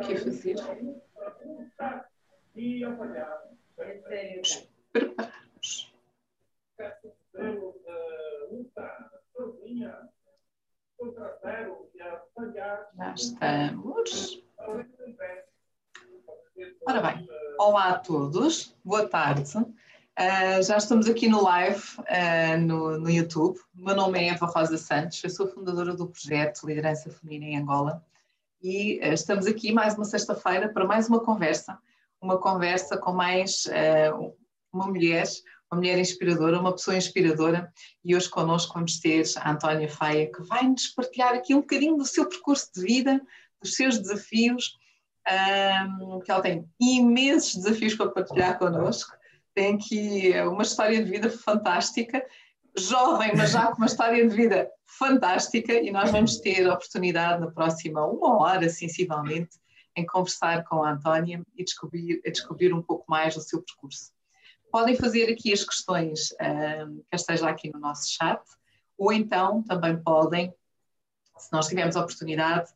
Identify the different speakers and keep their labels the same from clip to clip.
Speaker 1: a fazer. Preparamos. Já estamos. Ora bem, olá a todos, boa tarde. Uh, já estamos aqui no live uh, no, no, YouTube. O meu nome é Eva Rosa Santos, eu sou fundadora do projeto Liderança Feminina em Angola e uh, estamos aqui mais uma sexta-feira para mais uma conversa, uma conversa com mais uma mulher, uma mulher inspiradora, uma pessoa inspiradora. E hoje connosco vamos ter a Antónia Faia que vai nos partilhar aqui um bocadinho do seu percurso de vida, dos seus desafios, um, que ela tem imensos desafios para partilhar connosco. Tem aqui uma história de vida fantástica, jovem, mas já com uma história de vida fantástica, e nós vamos ter a oportunidade na próxima uma hora, sensivelmente, em conversar com a Antónia e descobrir, descobrir um pouco mais do seu percurso. Podem fazer aqui as questões, um, quer esteja aqui no nosso chat, ou então também podem, se nós tivermos a oportunidade,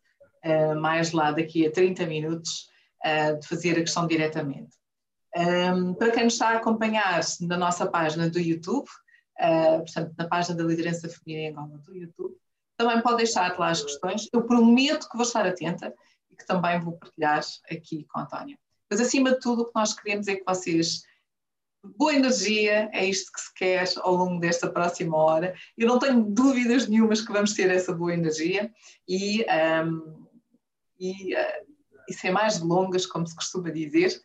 Speaker 1: uh, mais lá daqui a 30 minutos, uh, de fazer a questão diretamente. Um, para quem nos está a acompanhar na nossa página do YouTube, uh, portanto, na página da Liderança Feminina em Angola do YouTube, também pode deixar lá as questões. Eu prometo que vou estar atenta e que também vou partilhar aqui com a Antónia. Mas, acima de tudo, o que nós queremos é que vocês. Boa energia, é isto que se quer ao longo desta próxima hora. Eu não tenho dúvidas nenhumas que vamos ter essa boa energia e, um, e, uh, e sem mais delongas, como se costuma dizer,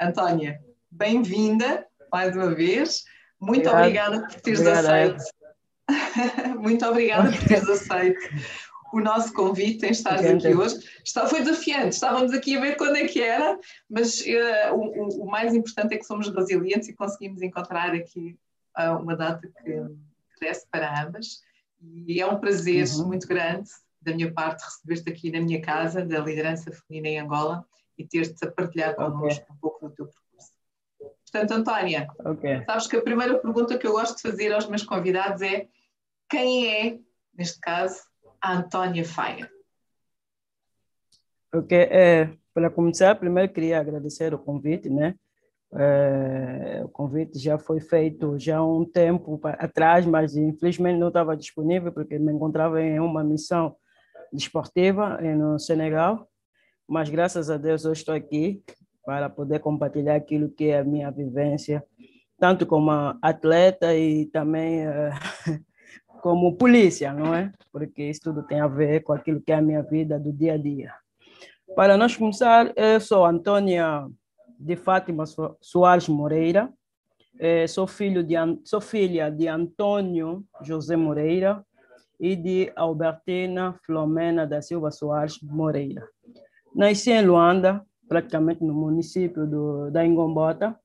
Speaker 1: Antónia, bem-vinda mais uma vez. Muito obrigada por teres Obrigada. aceito. Muito obrigada por teres aceito o nosso convite em estar aqui hoje. Está, foi desafiante, estávamos aqui a ver quando é que era, mas uh, o, o, mais importante é que somos resilientes e conseguimos encontrar aqui uh, uma data que cresce para ambas. E é um prazer uhum. muito grande da minha parte receber-te aqui na minha casa, da liderança feminina em Angola, e ter-te a partilhar connosco okay. um pouco do teu percurso. Portanto, Antónia, okay. sabes que a primeira pergunta que eu gosto de fazer aos meus convidados é quem é, neste caso, a Antónia Faia?
Speaker 2: Ok, é, para começar, primeiro queria agradecer o convite, né? É, o convite já foi feito já há um tempo atrás, mas infelizmente não estava disponível porque me encontrava em uma missão desportiva no Senegal mas graças a Deus eu estou aqui para poder compartilhar aquilo que é a minha vivência, tanto como atleta e também uh, como polícia, não é? Porque isso tudo tem a ver com aquilo que é a minha vida do dia a dia. Para nós começar, eu sou Antônia de Fátima Soares Moreira, eh, sou, filho de, sou filha de Antônio José Moreira e de Albertina Flomena da Silva Soares Moreira. Nasci em Luanda, praticamente no município do, da Ingombota,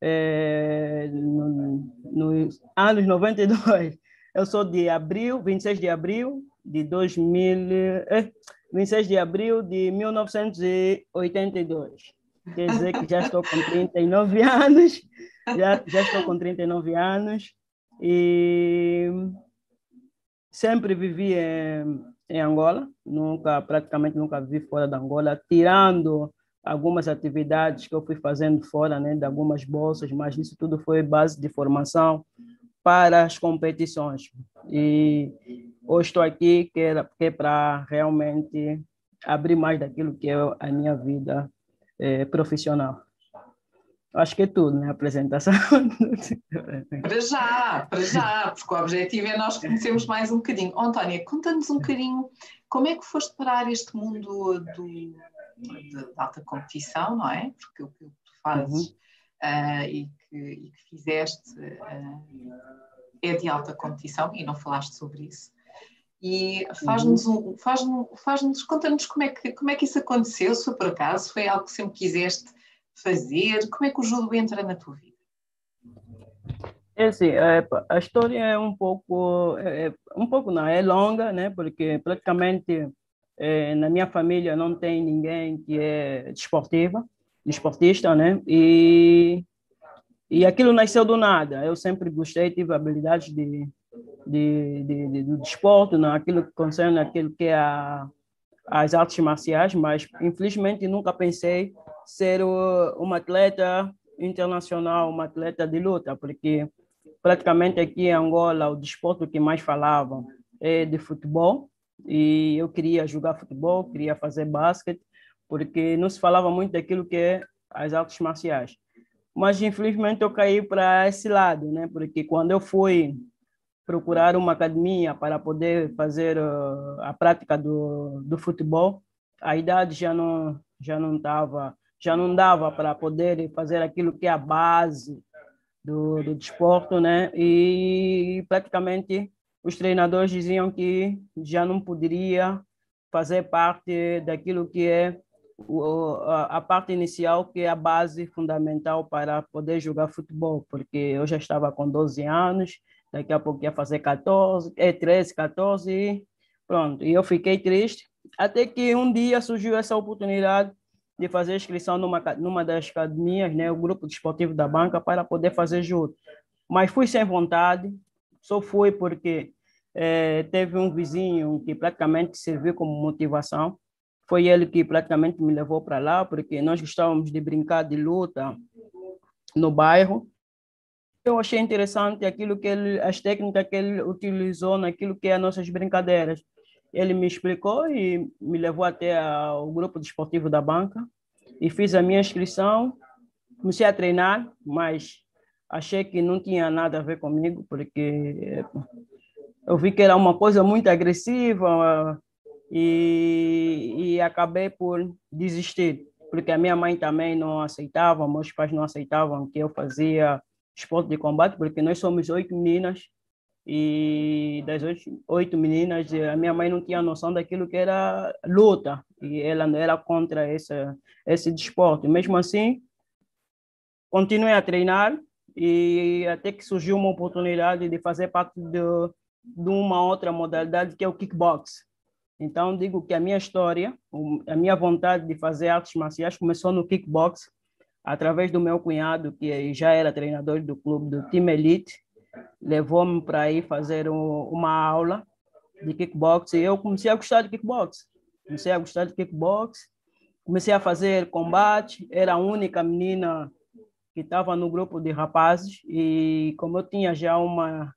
Speaker 2: é, no, nos anos 92. Eu sou de abril, 26 de abril de 2000, eh, 26 de abril de 1982. Quer dizer que já estou com 39 anos, já, já estou com 39 anos e sempre vivi em, em Angola, nunca, praticamente nunca vivi fora da Angola, tirando algumas atividades que eu fui fazendo fora, né, de algumas bolsas, mas isso tudo foi base de formação para as competições. E hoje estou aqui que é, para realmente abrir mais daquilo que é a minha vida é, profissional. Acho que é tudo, né? A apresentação.
Speaker 1: para já, para já, porque o objetivo é nós conhecermos mais um bocadinho. Antónia, conta-nos um bocadinho como é que foste parar este mundo do, de, alta competição, não é? Porque o que tu fazes uhum. uh, e, que, e, que, fizeste uh, é de alta competição e não falaste sobre isso. E faz-nos um, faz faz conta-nos como é, que, como é que isso aconteceu, se por acaso foi algo que sempre quiseste fazer? Como é que o judo entra na tua vida?
Speaker 2: É assim, é, a história é um pouco, é, é, um pouco não, é longa, né? Porque praticamente é, na minha família não tem ninguém que é desportiva, desportista, né? E e aquilo nasceu do nada. Eu sempre gostei, tive habilidades de, de, de, de, de desporto, não? aquilo que concerne aquilo que é a, as artes marciais, mas infelizmente nunca pensei ser uma atleta internacional, uma atleta de luta, porque praticamente aqui em Angola o desporto que mais falavam é de futebol e eu queria jogar futebol, queria fazer basquete, porque não se falava muito daquilo que é as artes marciais. Mas infelizmente eu caí para esse lado, né? Porque quando eu fui procurar uma academia para poder fazer uh, a prática do, do futebol, a idade já não já não estava já não dava para poder fazer aquilo que é a base do, do desporto, né? E praticamente os treinadores diziam que já não poderia fazer parte daquilo que é a parte inicial, que é a base fundamental para poder jogar futebol, porque eu já estava com 12 anos, daqui a pouco ia fazer 14, é 13, 14 e pronto. E eu fiquei triste, até que um dia surgiu essa oportunidade de fazer inscrição numa, numa das academias, né, o grupo desportivo da banca, para poder fazer judo. Mas fui sem vontade, só fui porque é, teve um vizinho que praticamente serviu como motivação. Foi ele que praticamente me levou para lá, porque nós gostávamos de brincar de luta no bairro. Eu achei interessante aquilo que ele, as técnicas que ele utilizou naquilo que é as nossas brincadeiras. Ele me explicou e me levou até o grupo desportivo da banca e fiz a minha inscrição. Comecei a treinar, mas achei que não tinha nada a ver comigo, porque eu vi que era uma coisa muito agressiva e, e acabei por desistir, porque a minha mãe também não aceitava, meus pais não aceitavam que eu fazia esporte de combate, porque nós somos oito meninas e das oito, oito meninas, a minha mãe não tinha noção daquilo que era luta, e ela não era contra esse, esse desporto. Mesmo assim, continuei a treinar e até que surgiu uma oportunidade de fazer parte de, de uma outra modalidade que é o kickbox. Então, digo que a minha história, a minha vontade de fazer artes marciais começou no kickbox, através do meu cunhado, que já era treinador do clube do Team Elite, levou-me para ir fazer um, uma aula de kickbox e eu comecei a gostar de kickbox. Comecei a gostar de kickbox, comecei a fazer combate, era a única menina que estava no grupo de rapazes e como eu tinha já uma,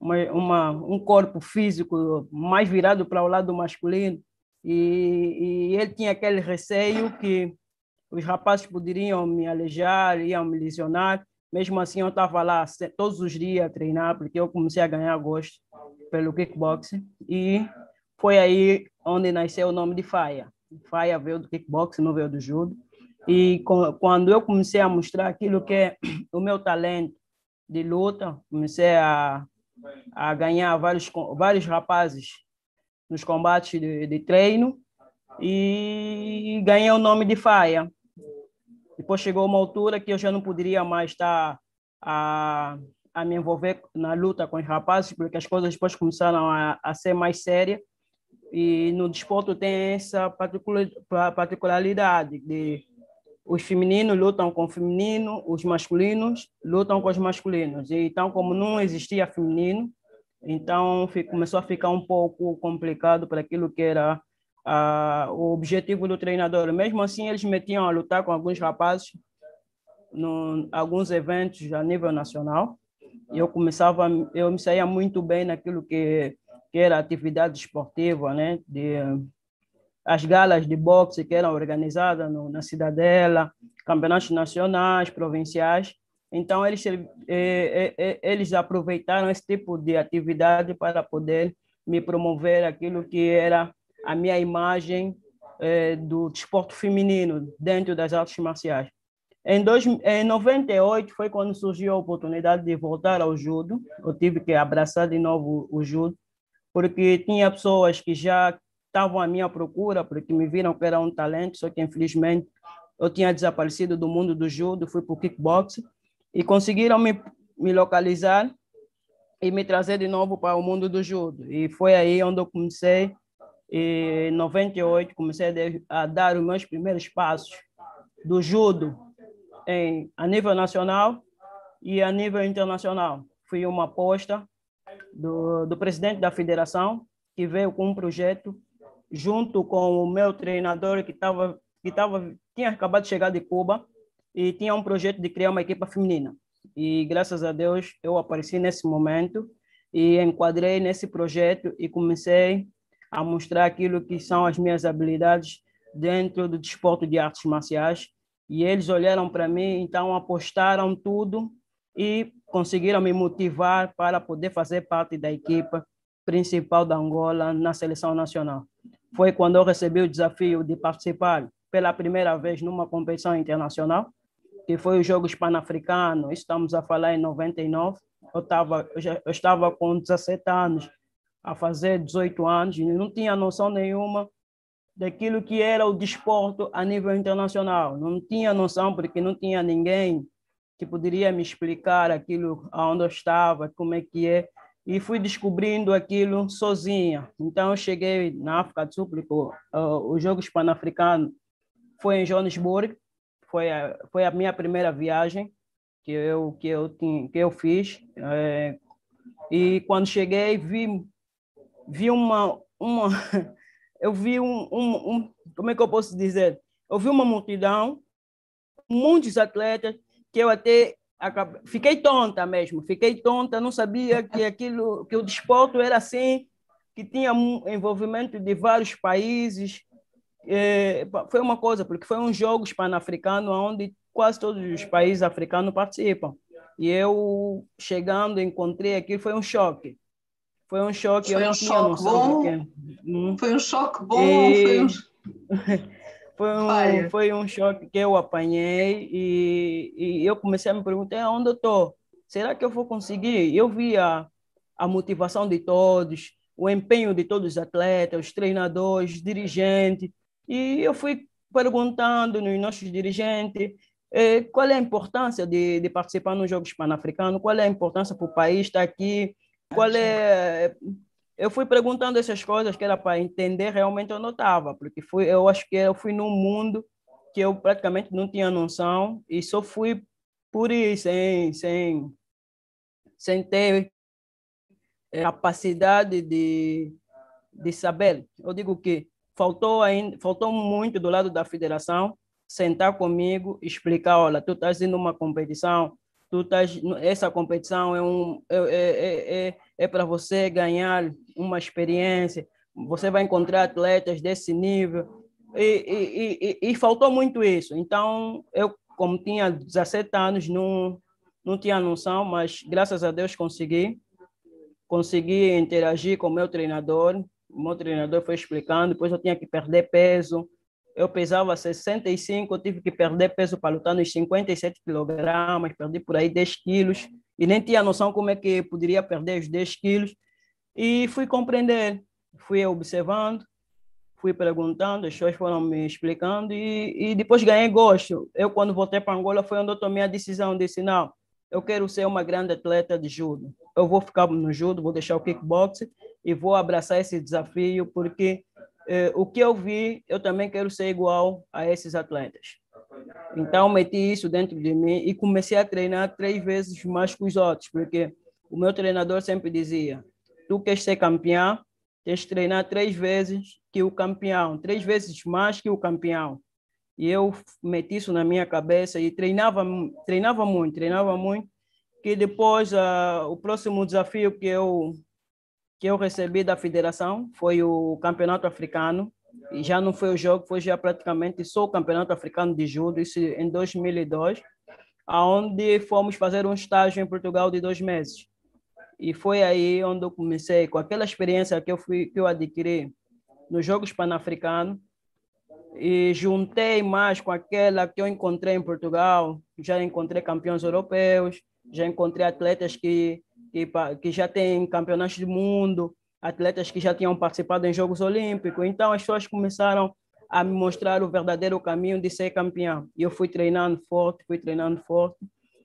Speaker 2: uma, uma um corpo físico mais virado para o lado masculino e, e ele tinha aquele receio que os rapazes poderiam me alejar, iam me lesionar mesmo assim, eu estava lá todos os dias a treinar, porque eu comecei a ganhar gosto pelo kickboxing. E foi aí onde nasceu o nome de Faia. Faia veio do kickboxing, não veio do judo. E quando eu comecei a mostrar aquilo que é o meu talento de luta, comecei a, a ganhar vários, vários rapazes nos combates de, de treino e ganhei o nome de Faia. Depois chegou uma altura que eu já não poderia mais estar a, a me envolver na luta com os rapazes, porque as coisas depois começaram a, a ser mais sérias. E no desporto tem essa particularidade de os femininos lutam com o feminino, os masculinos lutam com os masculinos. Então, como não existia feminino, então começou a ficar um pouco complicado para aquilo que era ah, o objetivo do treinador. Mesmo assim, eles metiam a lutar com alguns rapazes em alguns eventos a nível nacional. E eu começava, eu me saía muito bem naquilo que, que era atividade esportiva, né? De, as galas de boxe que eram organizadas no, na Cidadela, campeonatos nacionais, provinciais. Então, eles, eh, eh, eh, eles aproveitaram esse tipo de atividade para poder me promover aquilo que era a minha imagem é, do desporto feminino dentro das artes marciais. Em, dois, em 98 foi quando surgiu a oportunidade de voltar ao judo. Eu tive que abraçar de novo o judo, porque tinha pessoas que já estavam à minha procura, porque me viram que era um talento, só que infelizmente eu tinha desaparecido do mundo do judo, fui para o kickboxing e conseguiram me, me localizar e me trazer de novo para o mundo do judo. E foi aí onde eu comecei em 98 comecei a dar os meus primeiros passos do judo em, a nível nacional e a nível internacional. Fui uma aposta do, do presidente da federação, que veio com um projeto junto com o meu treinador que estava que tava, tinha acabado de chegar de Cuba e tinha um projeto de criar uma equipa feminina. E graças a Deus eu apareci nesse momento e enquadrei nesse projeto e comecei a mostrar aquilo que são as minhas habilidades dentro do desporto de artes marciais. E eles olharam para mim, então apostaram tudo e conseguiram me motivar para poder fazer parte da equipa principal da Angola na seleção nacional. Foi quando eu recebi o desafio de participar pela primeira vez numa competição internacional, que foi os Jogos Pan-Africanos, estamos a falar em 99. Eu, tava, eu, já, eu estava com 17 anos, a fazer 18 anos, e não tinha noção nenhuma daquilo que era o desporto a nível internacional. Não tinha noção, porque não tinha ninguém que poderia me explicar aquilo aonde eu estava, como é que é, e fui descobrindo aquilo sozinha. Então, eu cheguei na África do Sul, uh, os Jogos Pan-Africanos foi em Johannesburg, foi a, foi a minha primeira viagem que eu que eu tinha, que eu fiz é, e quando cheguei vi vi uma uma eu vi um, um, um como é que eu posso dizer eu vi uma multidão muitos atletas que eu até fiquei tonta mesmo fiquei tonta não sabia que aquilo que o desporto era assim que tinha um envolvimento de vários países é, foi uma coisa, porque foi um jogos pan-africano onde quase todos os países africanos participam. E eu, chegando, encontrei aquilo, foi um choque. Foi um choque.
Speaker 1: Foi um choque bom? Hum. Foi um choque bom? E... Foi um...
Speaker 2: foi um, foi um choque que eu apanhei e, e eu comecei a me perguntar onde eu estou. Será que eu vou conseguir? Eu vi a, motivação de todos, o empenho de todos os atletas, os treinadores, os dirigentes, e eu fui perguntando nos nossos dirigentes eh, qual é a importância de, de participar nos Jogos Pan-Africanos, qual é a importância para o país estar aqui, qual é... Eu fui perguntando essas coisas que era para entender realmente eu notava, porque fui, eu acho que eu fui num mundo que eu praticamente não tinha noção e só fui por isso, sem, sem, sem ter capacidade de, de saber. Eu digo que faltou ainda, faltou muito do lado da federação sentar comigo, explicar, olha, tu estás indo uma competição, tu estás, essa competição é um é, é, é, é para você ganhar uma experiência, você vai encontrar atletas desse nível e, e, e, e faltou muito isso. Então eu como tinha 17 anos não não tinha noção, mas graças a Deus consegui consegui interagir com o meu treinador o meu treinador foi explicando, depois eu tinha que perder peso. Eu pesava 65, eu tive que perder peso para lutar nos 57 quilogramas, perdi por aí 10 quilos, e nem tinha noção como é que poderia perder os 10 quilos. E fui compreender, fui observando, fui perguntando, as pessoas foram me explicando, e, e depois ganhei gosto. Eu, quando voltei para Angola, foi onde eu tomei a decisão, disse, não, eu quero ser uma grande atleta de judo. Eu vou ficar no judo, vou deixar o kickboxing e vou abraçar esse desafio, porque eh, o que eu vi, eu também quero ser igual a esses atletas. Então, meti isso dentro de mim e comecei a treinar três vezes mais que os outros, porque o meu treinador sempre dizia: tu queres ser campeão, tens que treinar três vezes que o campeão, três vezes mais que o campeão. E eu meti isso na minha cabeça e treinava, treinava muito, treinava muito, que depois uh, o próximo desafio que eu que eu recebi da federação foi o campeonato africano e já não foi o jogo, foi já praticamente só o campeonato africano de judo, isso em 2002, aonde fomos fazer um estágio em Portugal de dois meses. E foi aí onde eu comecei, com aquela experiência que eu, fui, que eu adquiri nos Jogos Pan-Africanos, e juntei mais com aquela que eu encontrei em Portugal. Já encontrei campeões europeus, já encontrei atletas que que, que já têm campeonatos do mundo, atletas que já tinham participado em Jogos Olímpicos. Então, as pessoas começaram a me mostrar o verdadeiro caminho de ser campeão. E eu fui treinando forte, fui treinando forte.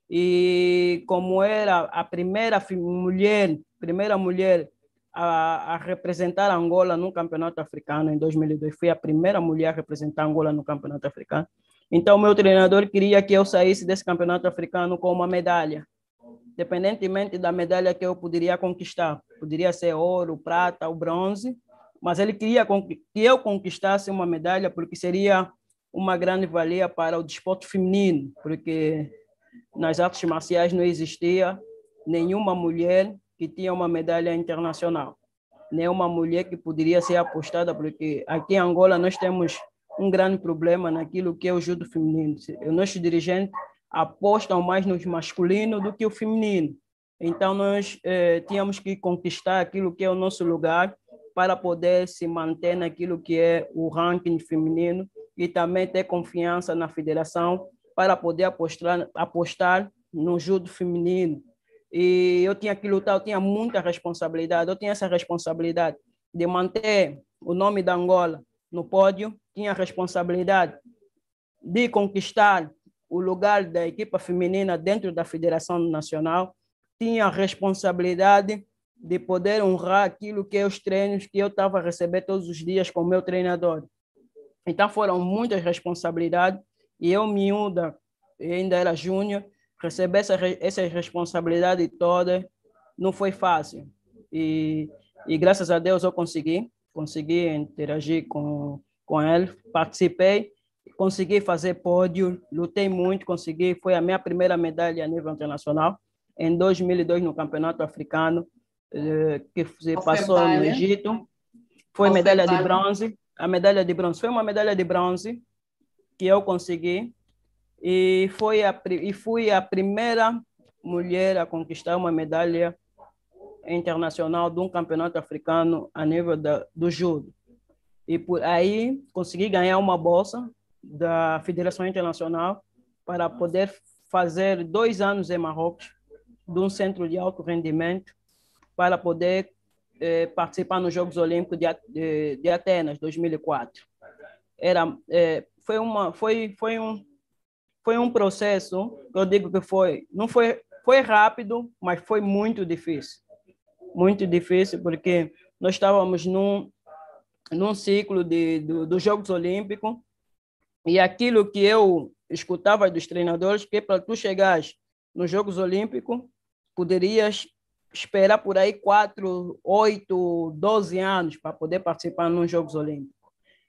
Speaker 2: E como era a primeira mulher, primeira mulher a, a, representar Angola no Campeonato Africano em 2002, fui a primeira mulher a representar Angola no Campeonato Africano. Então, meu treinador queria que eu saísse desse Campeonato Africano com uma medalha independentemente da medalha que eu poderia conquistar. Poderia ser ouro, prata ou bronze, mas ele queria que eu conquistasse uma medalha porque seria uma grande valia para o desporto feminino, porque nas artes marciais não existia nenhuma mulher que tinha uma medalha internacional, nenhuma mulher que poderia ser apostada, porque aqui em Angola nós temos um grande problema naquilo que é o judo feminino. Os nossos dirigentes apostam mais no masculino do que o feminino. Então, nós eh, tínhamos que conquistar aquilo que é o nosso lugar para poder se manter naquilo que é o ranking feminino e também ter confiança na federação para poder apostar, apostar no judo feminino. E eu tinha que lutar, eu tinha muita responsabilidade, eu tinha essa responsabilidade de manter o nome da Angola no pódio, tinha a responsabilidade de conquistar o lugar da equipa feminina dentro da Federação Nacional, tinha a responsabilidade de poder honrar aquilo que é os treinos que eu estava a receber todos os dias com o meu treinador. Então foram muitas responsabilidades e eu, miúda, ainda era júnior, receber essa, essa responsabilidade toda não foi fácil. E, e graças a Deus eu consegui, consegui interagir com, com ele, participei, consegui fazer pódio, lutei muito, consegui, foi a minha primeira medalha a nível internacional em 2002 no Campeonato Africano, eh, que passou no Egito. Foi medalha de bronze. A medalha de bronze foi uma medalha de bronze que eu consegui e foi a e fui a primeira mulher a conquistar uma medalha internacional de um campeonato africano a nível da, do judo. E por aí consegui ganhar uma bolsa da Federação Internacional para poder fazer dois anos em Marrocos de um centro de alto rendimento para poder eh, participar nos Jogos Olímpicos de, de, de Atenas 2004. Era eh, foi uma foi foi um foi um processo eu digo que foi não foi foi rápido mas foi muito difícil. Muito difícil porque nós estávamos num num ciclo de, do, dos Jogos Olímpicos. E aquilo que eu escutava dos treinadores que para tu chegares nos Jogos Olímpicos poderias esperar por aí 4, 8, 12 anos para poder participar nos Jogos Olímpicos.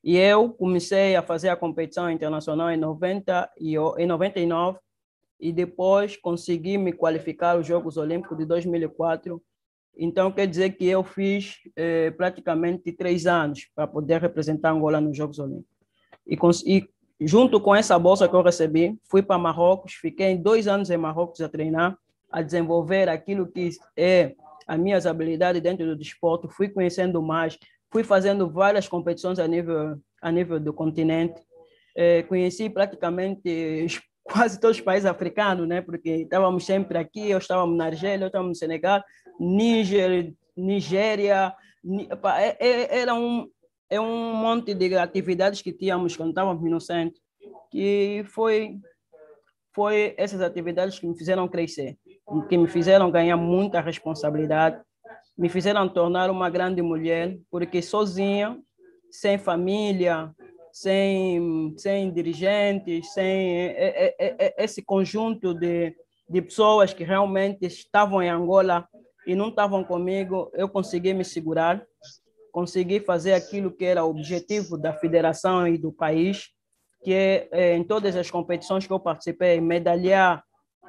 Speaker 2: E eu comecei a fazer a competição internacional em, 90 e, em 99 e depois consegui me qualificar aos Jogos Olímpicos de 2004. Então, quer dizer que eu fiz eh, praticamente três anos para poder representar Angola nos Jogos Olímpicos. E, e junto com essa bolsa que eu recebi, fui para Marrocos, fiquei dois anos em Marrocos a treinar a desenvolver aquilo que é as minhas habilidades dentro do desporto, fui conhecendo mais, fui fazendo várias competições a nível a nível do continente, é, conheci praticamente quase todos os países africanos, né? Porque estávamos sempre aqui, eu estávamos na Argélia, eu estava no Senegal, Níger, Nigéria, é, é, era um é um monte de atividades que tínhamos quando estávamos no centro, que foi foi essas atividades que me fizeram crescer que me fizeram ganhar muita responsabilidade, me fizeram tornar uma grande mulher, porque sozinha, sem família, sem, sem dirigentes, sem esse conjunto de, de pessoas que realmente estavam em Angola e não estavam comigo, eu consegui me segurar, consegui fazer aquilo que era o objetivo da federação e do país, que é, é em todas as competições que eu participei, medalhar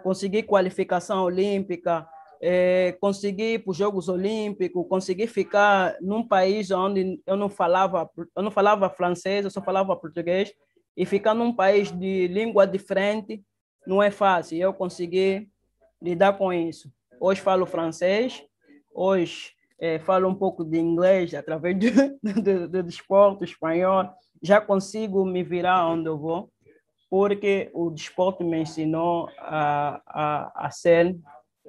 Speaker 2: consegui qualificação olímpica, é, consegui ir para os Jogos Olímpicos, consegui ficar num país onde eu não falava, eu não falava francês, eu só falava português, e ficar num país de língua diferente não é fácil. Eu consegui lidar com isso. Hoje falo francês, hoje é, falo um pouco de inglês através do, do, do, esporte espanhol, já consigo me virar onde eu vou porque o desporto me ensinou a, a, a ser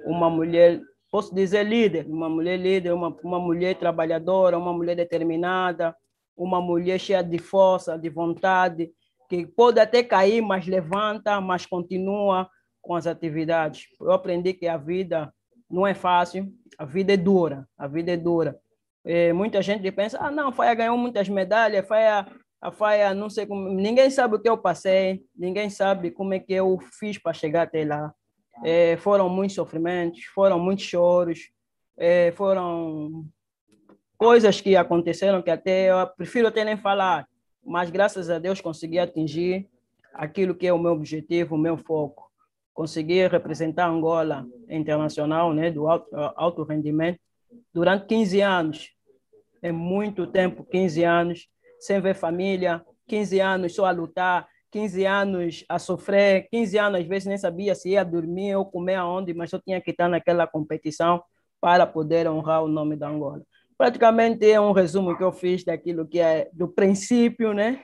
Speaker 2: uma mulher, posso dizer líder, uma mulher líder, uma, uma mulher trabalhadora, uma mulher determinada, uma mulher cheia de força, de vontade, que pode até cair, mas levanta, mas continua com as atividades. Eu aprendi que a vida não é fácil, a vida é dura, a vida é dura. Muita gente pensa, ah, não, Faia ganhou muitas medalhas, Faia a faia, não sei como, ninguém sabe o que eu passei, ninguém sabe como é que eu fiz para chegar até lá. É, foram muitos sofrimentos, foram muitos choros, é, foram coisas que aconteceram que até eu prefiro até nem falar, mas graças a Deus consegui atingir aquilo que é o meu objetivo, o meu foco. Consegui representar Angola internacional, né, do alto, alto rendimento, durante 15 anos. É muito tempo, 15 anos, sem ver família, 15 anos só a lutar, 15 anos a sofrer, 15 anos às vezes nem sabia se ia dormir ou comer aonde, mas eu tinha que estar naquela competição para poder honrar o nome da Angola. Praticamente é um resumo que eu fiz daquilo que é do princípio, né?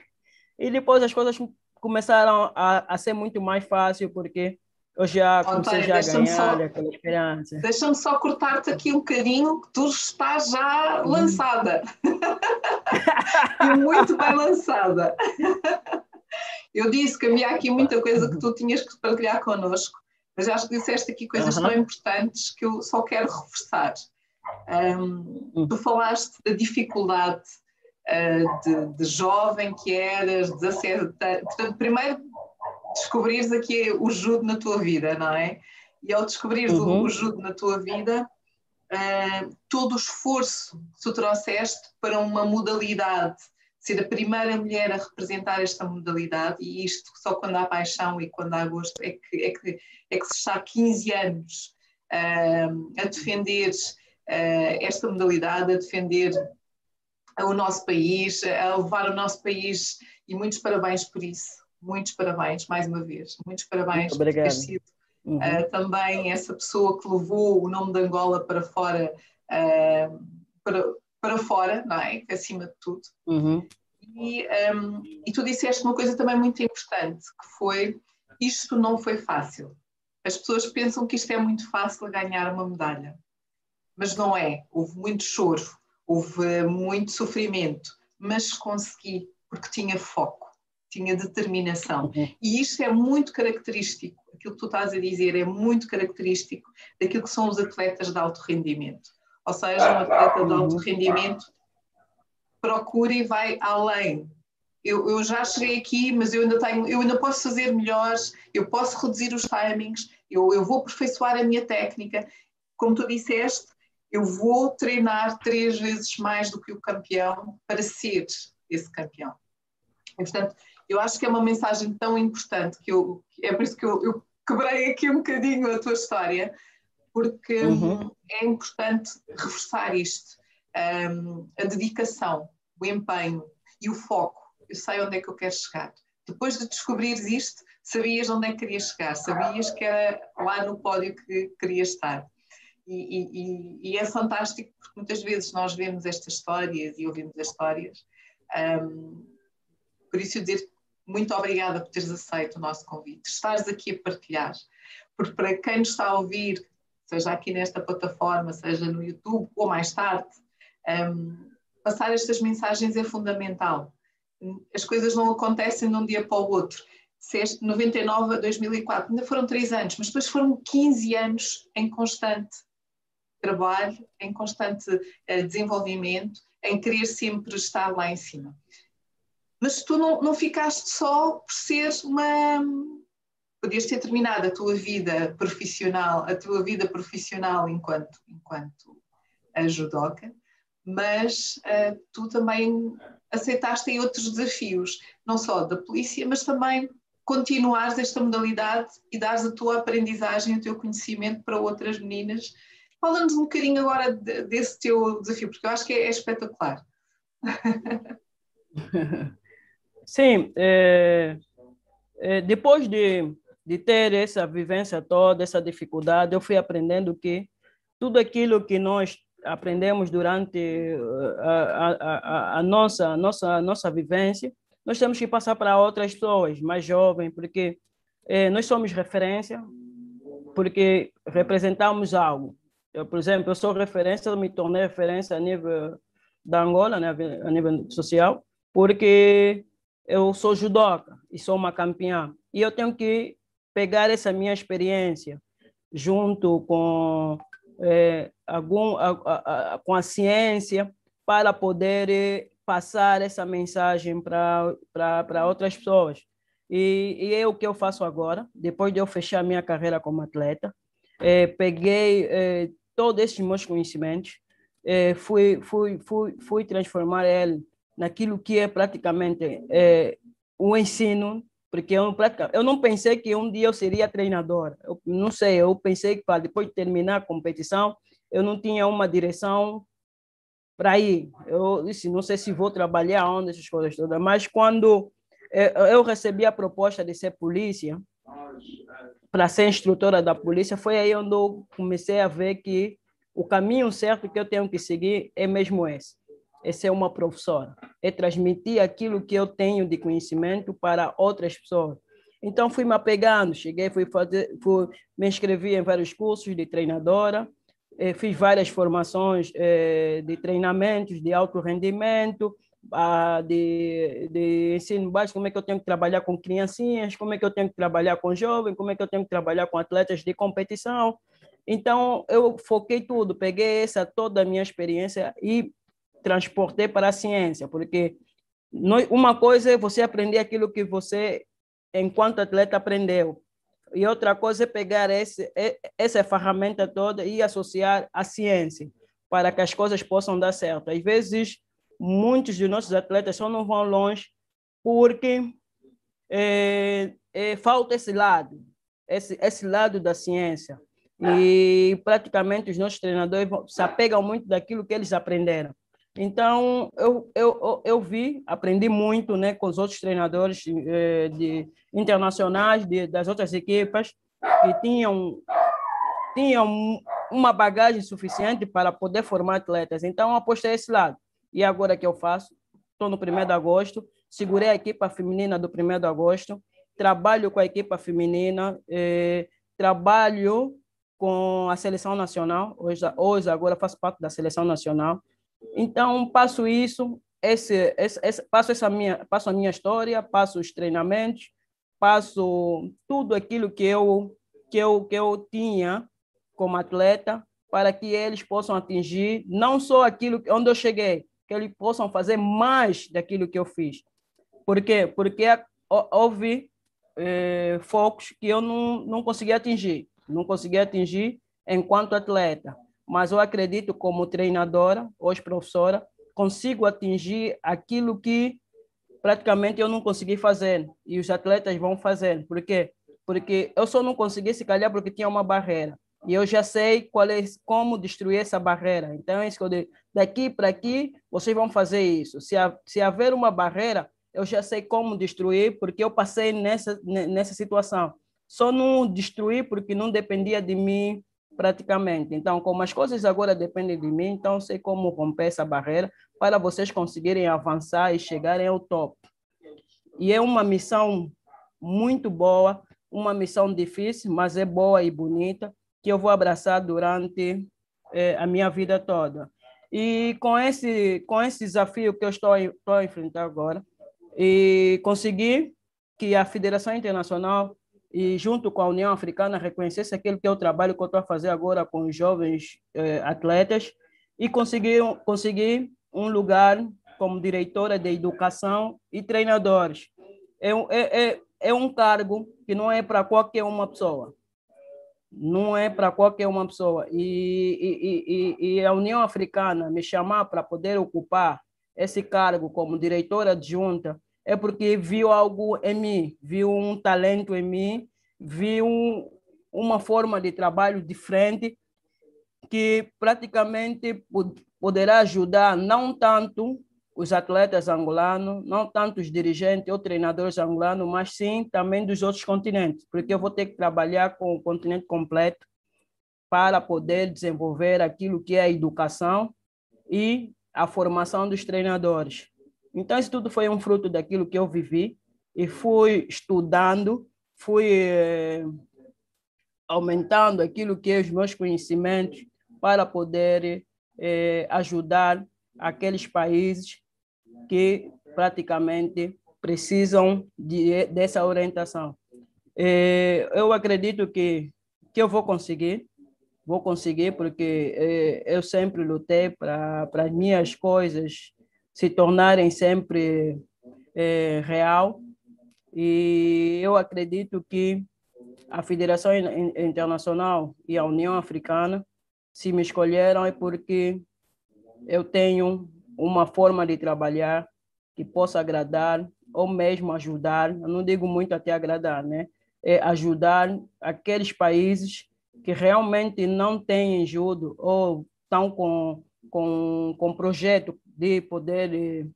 Speaker 2: E depois as coisas começaram a, a ser muito mais fácil, porque eu já comecei já a ganhar só, aquela experiência.
Speaker 1: Deixa-me só cortar-te aqui um bocadinho, que tu estás já hum. lançada. e muito bem lançada. Eu disse que havia aqui muita coisa que tu tinhas que partilhar connosco, mas acho que disseste aqui coisas tão importantes que eu só quero reforçar. Um, tu falaste da dificuldade uh, de, de, jovem que eras, 17 Portanto, primeiro descobrires aqui o judo na tua vida, não é? E ao descobrires uhum. o, o judo na tua vida, uh, todo o esforço que tu trouxeste para uma modalidade ser a primeira mulher a representar esta modalidade, e isto só quando há paixão e quando há gosto, é que, é que, é que se está 15 anos uh, a defender uh, esta modalidade, a defender o nosso país, a levar o nosso país, e muitos parabéns por isso, muitos parabéns, mais uma vez, muitos parabéns por ter sido uhum. uh, também essa pessoa que levou o nome de Angola para fora, para, para fora, não é? Acima de tudo. Uhum. E, um, e tu disseste uma coisa também muito importante, que foi, isto não foi fácil. As pessoas pensam que isto é muito fácil ganhar uma medalha, mas não é. Houve muito choro, houve muito sofrimento, mas consegui, porque tinha foco, tinha determinação. Uhum. E isto é muito característico, aquilo que tu estás a dizer é muito característico daquilo que são os atletas de alto rendimento ou seja, um atleta de alto rendimento procura e vai além. Eu, eu, já cheguei aqui, mas eu ainda tenho, eu ainda posso fazer melhores, eu posso reduzir os timings, eu, eu vou aperfeiçoar a minha técnica. Como tu disseste, eu vou treinar três vezes mais do que o campeão para ser esse campeão. E, portanto, eu acho que é uma mensagem tão importante que eu, é por isso que eu, eu quebrei aqui um bocadinho a tua história, porque uhum. é importante reforçar isto, um, a dedicação, o empenho e o foco. Eu sei onde é que eu quero chegar. Depois de descobrires isto, sabias onde é que querias chegar, sabias que era lá no pódio que querias estar. E, e, e, é fantástico porque muitas vezes nós vemos estas histórias e ouvimos as histórias. Um, por isso, eu dizer muito obrigada por teres aceito o nosso convite, estares aqui a partilhar, porque para quem nos está a ouvir, seja aqui nesta plataforma, seja no YouTube ou mais tarde, um, passar estas mensagens é fundamental. As coisas não acontecem de um dia para o outro. Se este 99 a 2004, ainda foram três anos, mas depois foram 15 anos em constante trabalho, em constante uh, desenvolvimento, em querer sempre estar lá em cima. Mas tu não, não ficaste só por ser uma, podias ter terminado a tua vida profissional, a tua vida profissional enquanto, enquanto a judoca, mas uh, tu também aceitaste aí outros desafios, não só da polícia, mas também continuares esta modalidade e dares a tua aprendizagem, o teu conhecimento para outras meninas. Fala-nos um bocadinho agora de, desse teu desafio, porque eu acho que é, é espetacular.
Speaker 2: Sim, é, é, depois de de ter essa vivência toda, essa dificuldade, eu fui aprendendo que tudo aquilo que nós aprendemos durante eh, a, a, a, a nossa, a nossa, a nossa vivência, nós temos que passar para outras pessoas mais jovens, porque eh, nós somos referência, porque representamos algo. Eu, por exemplo, eu sou referência, eu me tornei referência a nível da Angola, né, a nível social, porque eu sou judoca e sou uma campeã. E eu tenho que pegar essa minha experiência junto com é, algum a, a, a, com a ciência para poder é, passar essa mensagem para outras pessoas. E, e, é o que eu faço agora, depois de eu fechar minha carreira como atleta. É, peguei é, todos esses meus conhecimentos é, fui, fui, fui, fui transformar ele naquilo que é praticamente é, o ensino, porque eu, eu não pensei que um dia eu seria treinador. Eu não sei, eu pensei que para depois de terminar a competição, eu não tinha uma direção para ir. Eu disse, não sei se vou trabalhar onde, essas coisas todas. Mas quando eu recebi a proposta de ser polícia, para ser instrutora da polícia, foi aí onde eu comecei a ver que o caminho certo que eu tenho que seguir é mesmo esse. É ser uma professora, é transmitir aquilo que eu tenho de conhecimento para outras pessoas. Então fui me apegando, cheguei, fui fazer, fui, me inscrevi em vários cursos de treinadora, eh, fiz várias formações eh, de treinamentos de alto rendimento, de, de ensino básico, como é que eu tenho que trabalhar com criancinhas, como é que eu tenho que trabalhar com jovens, como é que eu tenho que trabalhar com atletas de competição. Então, eu foquei tudo, peguei essa toda a minha experiência e transportei para a ciência, porque uma coisa é você aprender aquilo que você, enquanto atleta, aprendeu. E outra coisa é pegar esse, essa ferramenta toda e associar à ciência, para que as coisas possam dar certo. Às vezes, muitos de nossos atletas só não vão longe porque é, é, falta esse lado, esse, esse lado da ciência. E praticamente os nossos treinadores se apegam muito daquilo que eles aprenderam. Então, eu, eu, eu vi, aprendi muito né, com os outros treinadores eh, de, internacionais de, das outras equipas que tinham, tinham uma bagagem suficiente para poder formar atletas. Então, apostei esse lado. E agora que eu faço? Estou no 1 de agosto, segurei a equipa feminina do 1 de agosto, trabalho com a equipa feminina, eh, trabalho com a seleção nacional. Hoje, hoje agora faço parte da seleção nacional então, passo isso, esse, esse, passo, essa minha, passo a minha história, passo os treinamentos, passo tudo aquilo que eu, que eu, que eu tinha como atleta para que eles possam atingir não só aquilo onde eu cheguei, que eles possam fazer mais daquilo que eu fiz. Por quê? Porque houve eh, focos que eu não, não consegui atingir, não consegui atingir enquanto atleta mas eu acredito como treinadora, hoje professora, consigo atingir aquilo que praticamente eu não consegui fazer e os atletas vão fazer. Por quê? Porque eu só não consegui se calhar porque tinha uma barreira. E eu já sei qual é, como destruir essa barreira. Então, é isso que eu digo. Daqui para aqui, vocês vão fazer isso. Se, se haver uma barreira, eu já sei como destruir, porque eu passei nessa, nessa situação. Só não destruí porque não dependia de mim praticamente. Então, como as coisas agora dependem de mim, então sei como romper essa barreira para vocês conseguirem avançar e chegarem ao top. E é uma missão muito boa, uma missão difícil, mas é boa e bonita, que eu vou abraçar durante eh, a minha vida toda. E com esse, com esse desafio que eu estou, estou a enfrentar agora, e conseguir que a Federação Internacional e junto com a União Africana reconhecesse aquele que é o trabalho que eu estou a fazer agora com os jovens eh, atletas e conseguir, conseguir um lugar como diretora de educação e treinadores. É, é, é, é um cargo que não é para qualquer uma pessoa. Não é para qualquer uma pessoa. E, e, e, e a União Africana me chamar para poder ocupar esse cargo como diretora adjunta é porque viu algo em mim, viu um talento em mim, viu uma forma de trabalho diferente que praticamente poderá ajudar não tanto os atletas angolanos, não tanto os dirigentes ou treinadores angolanos, mas sim também dos outros continentes, porque eu vou ter que trabalhar com o continente completo para poder desenvolver aquilo que é a educação e a formação dos treinadores. Então, isso tudo foi um fruto daquilo que eu vivi e fui estudando, fui eh, aumentando aquilo que é os meus conhecimentos para poder eh, ajudar aqueles países que praticamente precisam de, dessa orientação. Eh, eu acredito que, que eu vou conseguir, vou conseguir, porque eh, eu sempre lutei para as minhas coisas se tornarem sempre é, real. E eu acredito que a Federação Internacional e a União Africana, se me escolheram, é porque eu tenho uma forma de trabalhar que possa agradar ou mesmo ajudar, eu não digo muito até agradar, né? É ajudar aqueles países que realmente não têm judo ou estão com, com, com projeto de poder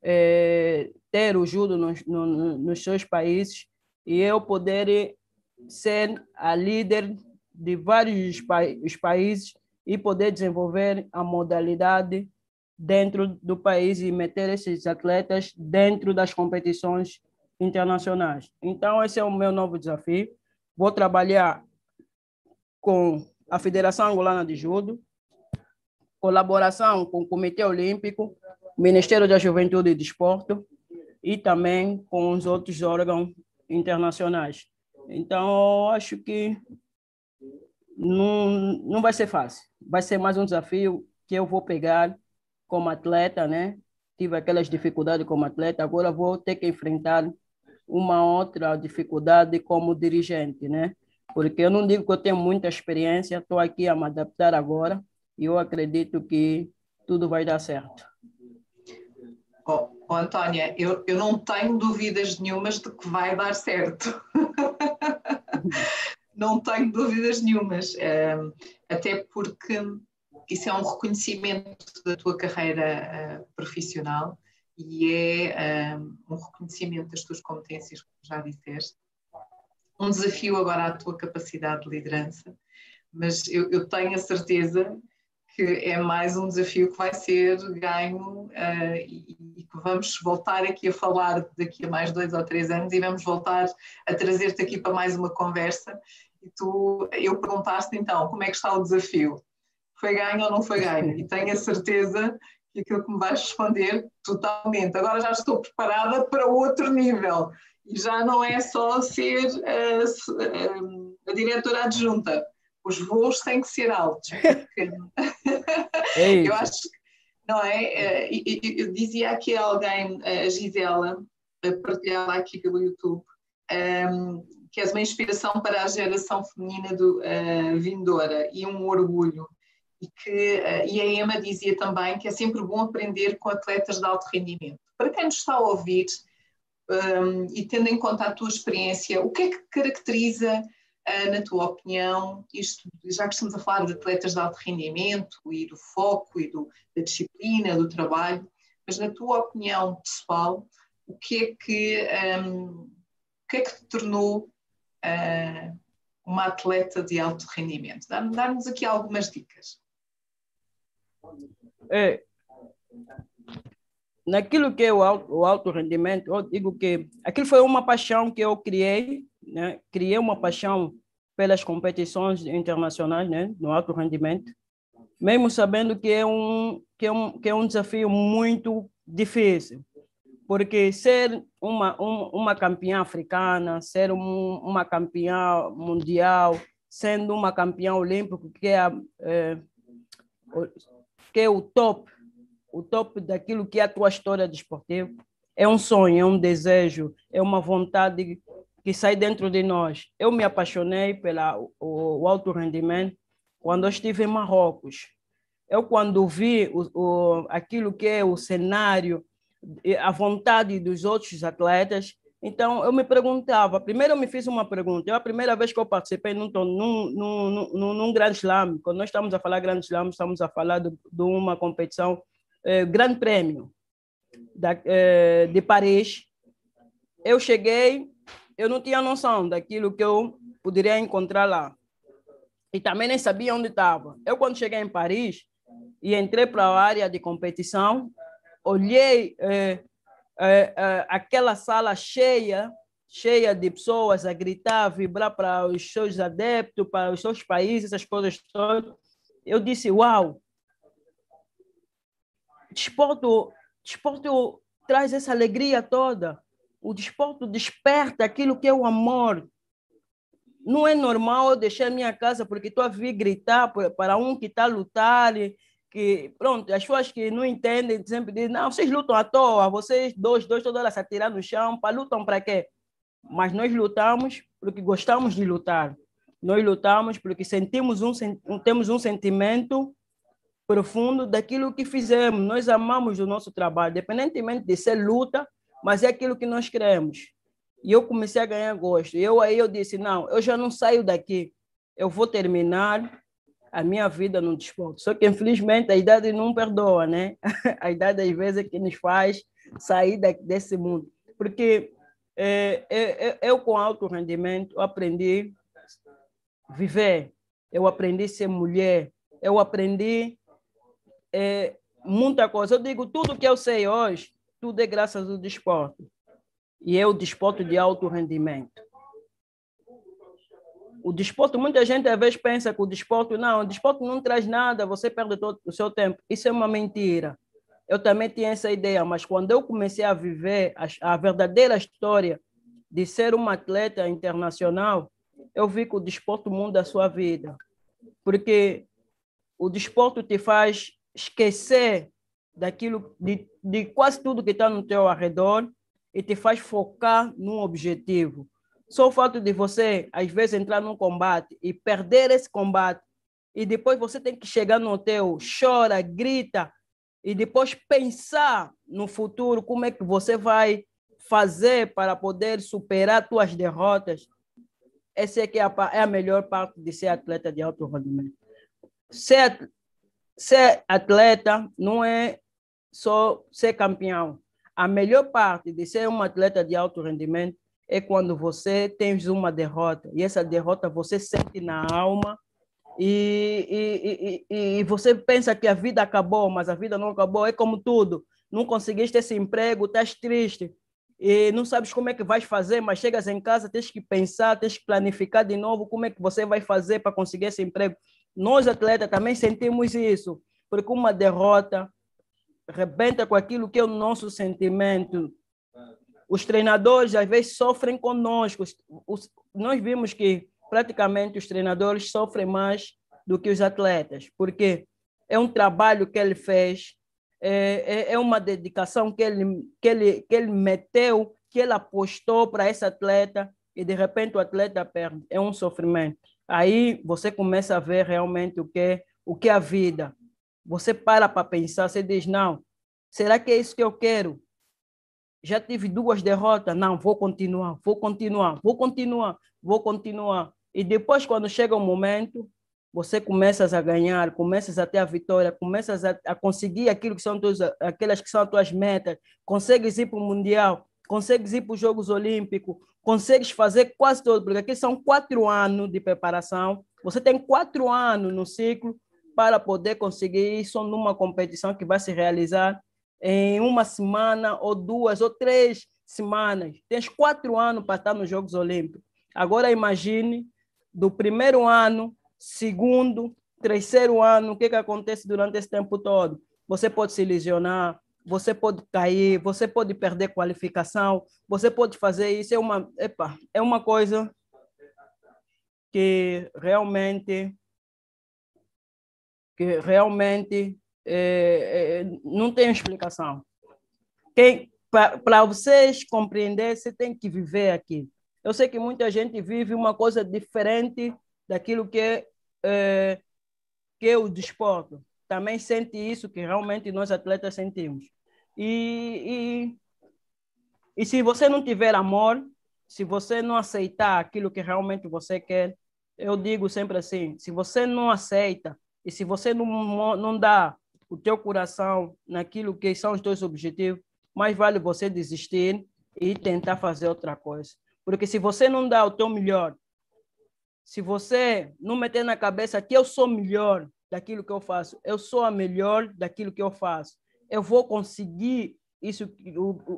Speaker 2: é, ter o judo nos, no, nos seus países e eu poder ser a líder de vários pa os países e poder desenvolver a modalidade dentro do país e meter esses atletas dentro das competições internacionais. Então, esse é o meu novo desafio. Vou trabalhar com a Federação Angolana de Judo, colaboração com o Comitê Olímpico, Ministério da Juventude e Desporto e também com os outros órgãos internacionais. Então, acho que não, não vai ser fácil. Vai ser mais um desafio que eu vou pegar como atleta, né? Tive aquelas dificuldades como atleta, agora vou ter que enfrentar uma outra dificuldade como dirigente, né? Porque eu não digo que eu tenho muita experiência, estou aqui a me adaptar agora e eu acredito que tudo vai dar certo.
Speaker 1: Oh, oh, Antônia, eu, eu não tenho dúvidas nenhumas de que vai dar certo. não tenho dúvidas nenhumas, eh, até porque isso é um reconhecimento da tua carreira uh, profissional e é um, um reconhecimento das tuas competências, como já disseste. Um desafio agora à tua capacidade de liderança, mas eu, eu tenho a certeza que é mais um desafio que vai ser ganho uh, e, e, que vamos voltar aqui a falar daqui a mais dois ou três anos e vamos voltar a trazer-te aqui para mais uma conversa. E tu, eu perguntaste então como é que está o desafio foi ganho ou não foi ganho. E tenho a certeza que aquilo que me vais responder, totalmente. Agora já estou preparada para outro nível. E já não é só ser a, a, a diretora adjunta. Os voos têm que ser altos.
Speaker 2: É
Speaker 1: eu acho que, não é? Eu dizia aqui a alguém, a Gisela, partilhada aqui pelo YouTube, que és uma inspiração para a geração feminina do, uh, vindoura e um orgulho e que uh, e a Emma dizia também que é sempre bom aprender com atletas de alto rendimento. Para quem nos está a ouvir um, e tendo em conta a tua experiência, o que é que caracteriza, na tua opinião, isto, já que estamos a falar de atletas de alto rendimento e do foco e do, da disciplina, do trabalho, mas na tua opinião pessoal, o que é que, um, o que, é que te tornou uh, uma atleta de alto rendimento? Dá-nos aqui algumas dicas.
Speaker 2: É, naquilo que é o alto, o alto rendimento, eu digo que aquilo foi uma paixão que eu criei, né? criei uma paixão pelas competições internacionais né? no alto rendimento, mesmo sabendo que é um, que é um, que é um desafio muito difícil, porque ser uma, um, uma campeã africana, ser um, uma campeã mundial, sendo uma campeã olímpica, que é, é que é o top, o top daquilo que é a tua história desportiva. É um sonho, é um desejo, é uma vontade que sai dentro de nós. Eu me apaixonei pelo o, alto rendimento quando eu estive em Marrocos. Eu, quando vi o, o, aquilo que é o cenário, a vontade dos outros atletas, então, eu me perguntava, primeiro eu me fiz uma pergunta, é a primeira vez que eu participei num, num, num, num, num grande slam, quando nós estamos a falar grande slam, estamos a falar de, de uma competição, eh, grande prêmio da, eh, de Paris. Eu cheguei, eu não tinha noção daquilo que eu poderia encontrar lá. E também nem sabia onde estava. Eu, quando cheguei em Paris e entrei para a área de competição, olhei... Eh, é, é, aquela sala cheia, cheia de pessoas a gritar, a vibrar para os seus adeptos, para os seus países, essas coisas todas. Eu disse, uau, desporto, desporto traz essa alegria toda. O desporto desperta aquilo que é o amor. Não é normal eu deixar minha casa porque estou a vir gritar para um que está a lutar que, pronto, as pessoas que não entendem sempre dizem, não, vocês lutam à toa, vocês dois, dois, toda hora se atirar no chão, para lutam para quê? Mas nós lutamos porque gostamos de lutar. Nós lutamos porque sentimos um, temos um sentimento profundo daquilo que fizemos. Nós amamos o nosso trabalho, independentemente de ser luta, mas é aquilo que nós queremos. E eu comecei a ganhar gosto. Eu aí eu disse, não, eu já não saio daqui. Eu vou terminar a minha vida no desporto. Só que, infelizmente, a idade não perdoa, né? A idade, às vezes, é que nos faz sair desse mundo. Porque é, é, é, eu, com alto rendimento, aprendi viver. Eu aprendi ser mulher. Eu aprendi é, muita coisa. Eu digo, tudo que eu sei hoje, tudo é graças ao desporto. E é o desporto de alto rendimento. O desporto, muita gente às vezes pensa que o desporto, não, o desporto não traz nada, você perde todo o seu tempo. Isso é uma mentira. Eu também tinha essa ideia, mas quando eu comecei a viver a, a verdadeira história de ser uma atleta internacional, eu vi que o desporto muda a sua vida. Porque o desporto te faz esquecer daquilo, de, de quase tudo que está no teu arredor e te faz focar num objetivo. Só o fato de você, às vezes, entrar num combate e perder esse combate, e depois você tem que chegar no hotel, chora, grita, e depois pensar no futuro como é que você vai fazer para poder superar suas derrotas. Essa é, que é, a, é a melhor parte de ser atleta de alto rendimento. Ser, ser atleta não é só ser campeão. A melhor parte de ser um atleta de alto rendimento é quando você tem uma derrota e essa derrota você sente na alma e, e, e, e, você pensa que a vida acabou, mas a vida não acabou. É como tudo. Não conseguiste esse emprego, estás triste e não sabes como é que vais fazer, mas chegas em casa, tens que pensar, tens que planificar de novo como é que você vai fazer para conseguir esse emprego. Nós, atletas, também sentimos isso, porque uma derrota rebenta com aquilo que é o nosso sentimento. Os treinadores, às vezes, sofrem conosco. Os, nós vimos que praticamente os treinadores sofrem mais do que os atletas, porque é um trabalho que ele fez, é, é, é uma dedicação que ele, que, ele, que ele meteu, que ele apostou para esse atleta, e de repente o atleta perde. É um sofrimento. Aí você começa a ver realmente o que, o que é a vida. Você para para pensar, você diz, não, será que é isso que eu quero? Já tive duas derrotas, não, vou continuar, vou continuar, vou continuar, vou continuar. E depois, quando chega o momento, você começas a ganhar, começas a ter a vitória, começas a, a conseguir aquilo que são tuas, aquelas que são as tuas metas, consegues ir para o Mundial, consegues ir para os Jogos Olímpicos, consegues fazer quase tudo, porque aqui são quatro anos de preparação, você tem quatro anos no ciclo para poder conseguir isso numa competição que vai se realizar em uma semana, ou duas, ou três semanas. Tens quatro anos para estar nos Jogos Olímpicos. Agora imagine do primeiro ano, segundo, terceiro ano, o que, que acontece durante esse tempo todo? Você pode se lesionar, você pode cair, você pode perder qualificação, você pode fazer isso. É uma, epa, é uma coisa que realmente que realmente é, é, não tem explicação. Para vocês compreender, você tem que viver aqui. Eu sei que muita gente vive uma coisa diferente daquilo que é, é, que é o desporto. Também sente isso que realmente nós atletas sentimos. E, e, e se você não tiver amor, se você não aceitar aquilo que realmente você quer, eu digo sempre assim, se você não aceita e se você não, não dá o teu coração naquilo que são os teus objetivos, mais vale você desistir e tentar fazer outra coisa. Porque se você não dá o teu melhor, se você não meter na cabeça que eu sou melhor daquilo que eu faço, eu sou a melhor daquilo que eu faço, eu vou conseguir isso,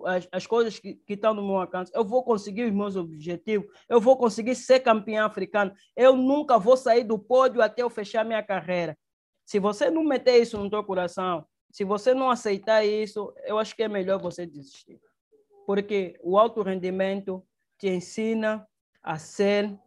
Speaker 2: as, as coisas que estão no meu alcance, eu vou conseguir os meus objetivos, eu vou conseguir ser campeão africano, eu nunca vou sair do pódio até eu fechar minha carreira. Se você não meter isso no teu coração, se você não aceitar isso, eu acho que é melhor você desistir. Porque o alto rendimento te ensina a ser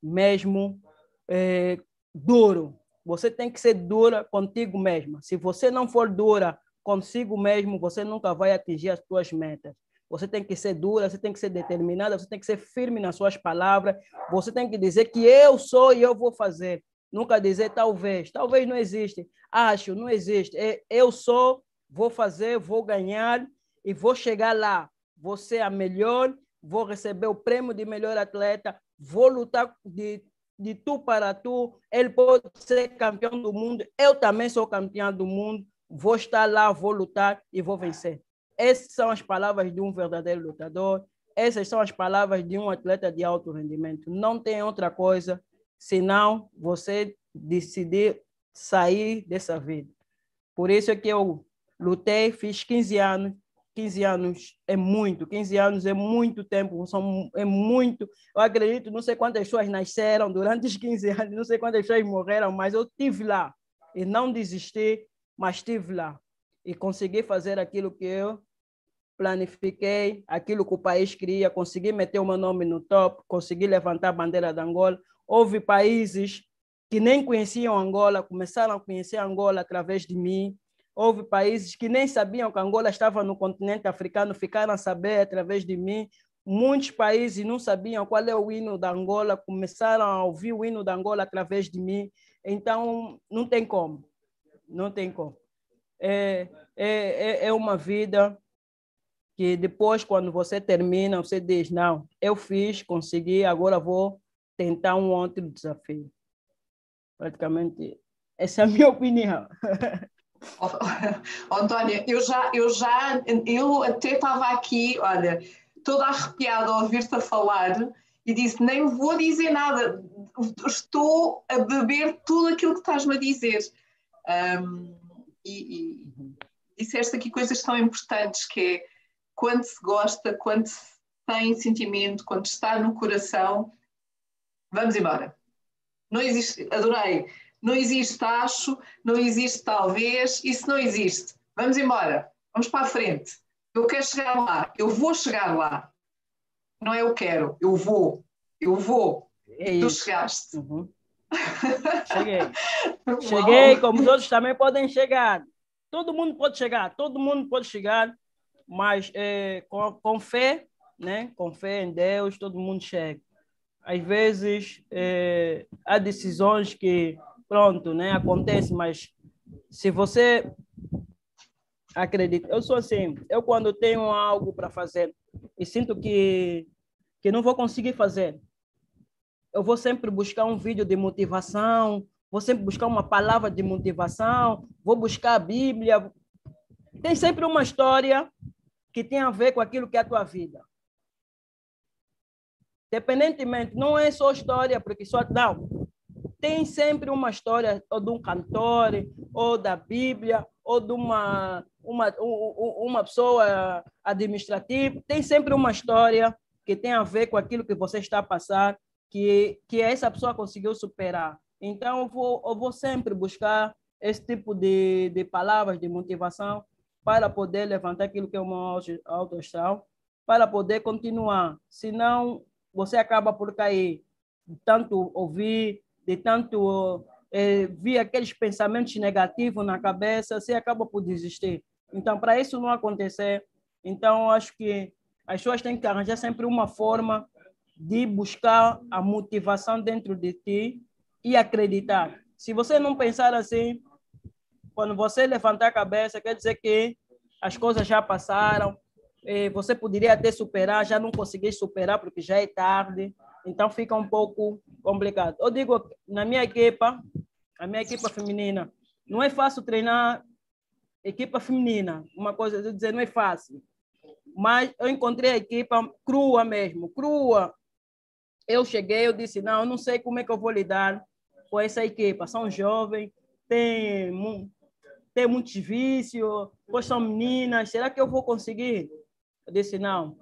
Speaker 2: mesmo é, duro. Você tem que ser dura contigo mesma. Se você não for dura consigo mesmo, você nunca vai atingir as suas metas. Você tem que ser dura, você tem que ser determinada, você tem que ser firme nas suas palavras. Você tem que dizer que eu sou e eu vou fazer. Nunca dizer talvez. Talvez não existe. Acho, não existe. É, eu sou, vou fazer, vou ganhar e vou chegar lá. Vou ser a melhor, vou receber o prêmio de melhor atleta, vou lutar de, de tu para tu. Ele pode ser campeão do mundo, eu também sou campeão do mundo. Vou estar lá, vou lutar e vou vencer. Essas são as palavras de um verdadeiro lutador. Essas são as palavras de um atleta de alto rendimento. Não tem outra coisa senão você decidir sair dessa vida. Por isso é que eu lutei, fiz 15 anos. 15 anos é muito, 15 anos é muito tempo, são, é muito. Eu acredito, não sei quantas pessoas nasceram durante os 15 anos, não sei quantas pessoas morreram, mas eu tive lá e não desisti, mas estive lá e consegui fazer aquilo que eu planifiquei, aquilo que o país queria, consegui meter o meu nome no top, consegui levantar a bandeira da Angola. Houve países que nem conheciam Angola, começaram a conhecer Angola através de mim. Houve países que nem sabiam que Angola estava no continente africano, ficaram a saber através de mim. Muitos países não sabiam qual é o hino da Angola, começaram a ouvir o hino da Angola através de mim. Então, não tem como. Não tem como. É, é, é, é uma vida que depois, quando você termina, você diz: Não, eu fiz, consegui, agora vou tentar um outro desafio. Praticamente, essa é a minha opinião.
Speaker 1: Oh, Antônia, eu já, eu já, eu até estava aqui, olha, toda arrepiada a ouvir-te a falar e disse: nem vou dizer nada, estou a beber tudo aquilo que estás-me a dizer. Um, e, e disseste aqui coisas tão importantes que é quando se gosta, quando se tem sentimento, quando está no coração, vamos embora. Não existe, adorei. Não existe acho, não existe talvez, isso não existe. Vamos embora, vamos para a frente. Eu quero chegar lá, eu vou chegar lá. Não é eu quero, eu vou, eu vou. É tu chegaste. Uhum.
Speaker 2: Cheguei. Cheguei, como os outros também podem chegar. Todo mundo pode chegar, todo mundo pode chegar, mas é, com, com fé, né? com fé em Deus, todo mundo chega. Às vezes, é, há decisões que pronto, né? Acontece, mas se você acredita, eu sou assim, eu quando tenho algo para fazer e sinto que que não vou conseguir fazer, eu vou sempre buscar um vídeo de motivação, vou sempre buscar uma palavra de motivação, vou buscar a Bíblia. Tem sempre uma história que tem a ver com aquilo que é a tua vida. Independentemente, não é só história, porque só não tem sempre uma história ou de um cantor, ou da Bíblia, ou de uma, uma, uma pessoa administrativa. Tem sempre uma história que tem a ver com aquilo que você está a passar, que, que essa pessoa conseguiu superar. Então, eu vou, eu vou sempre buscar esse tipo de, de palavras de motivação para poder levantar aquilo que é uma autoestral, para poder continuar. Senão, você acaba por cair. Tanto ouvir de tanto vir aqueles pensamentos negativos na cabeça, você acaba por desistir. Então, para isso não acontecer, então acho que as pessoas têm que arranjar sempre uma forma de buscar a motivação dentro de ti e acreditar. Se você não pensar assim, quando você levantar a cabeça, quer dizer que as coisas já passaram, você poderia até superar, já não conseguir superar porque já é tarde, então fica um pouco complicado. Eu digo, na minha equipa, a minha equipa feminina, não é fácil treinar equipa feminina. Uma coisa, eu dizer, não é fácil. Mas eu encontrei a equipa crua mesmo, crua. Eu cheguei, eu disse, não, eu não sei como é que eu vou lidar com essa equipa. São jovens, tem, tem muitos vícios, pois são meninas, será que eu vou conseguir? Eu disse, não.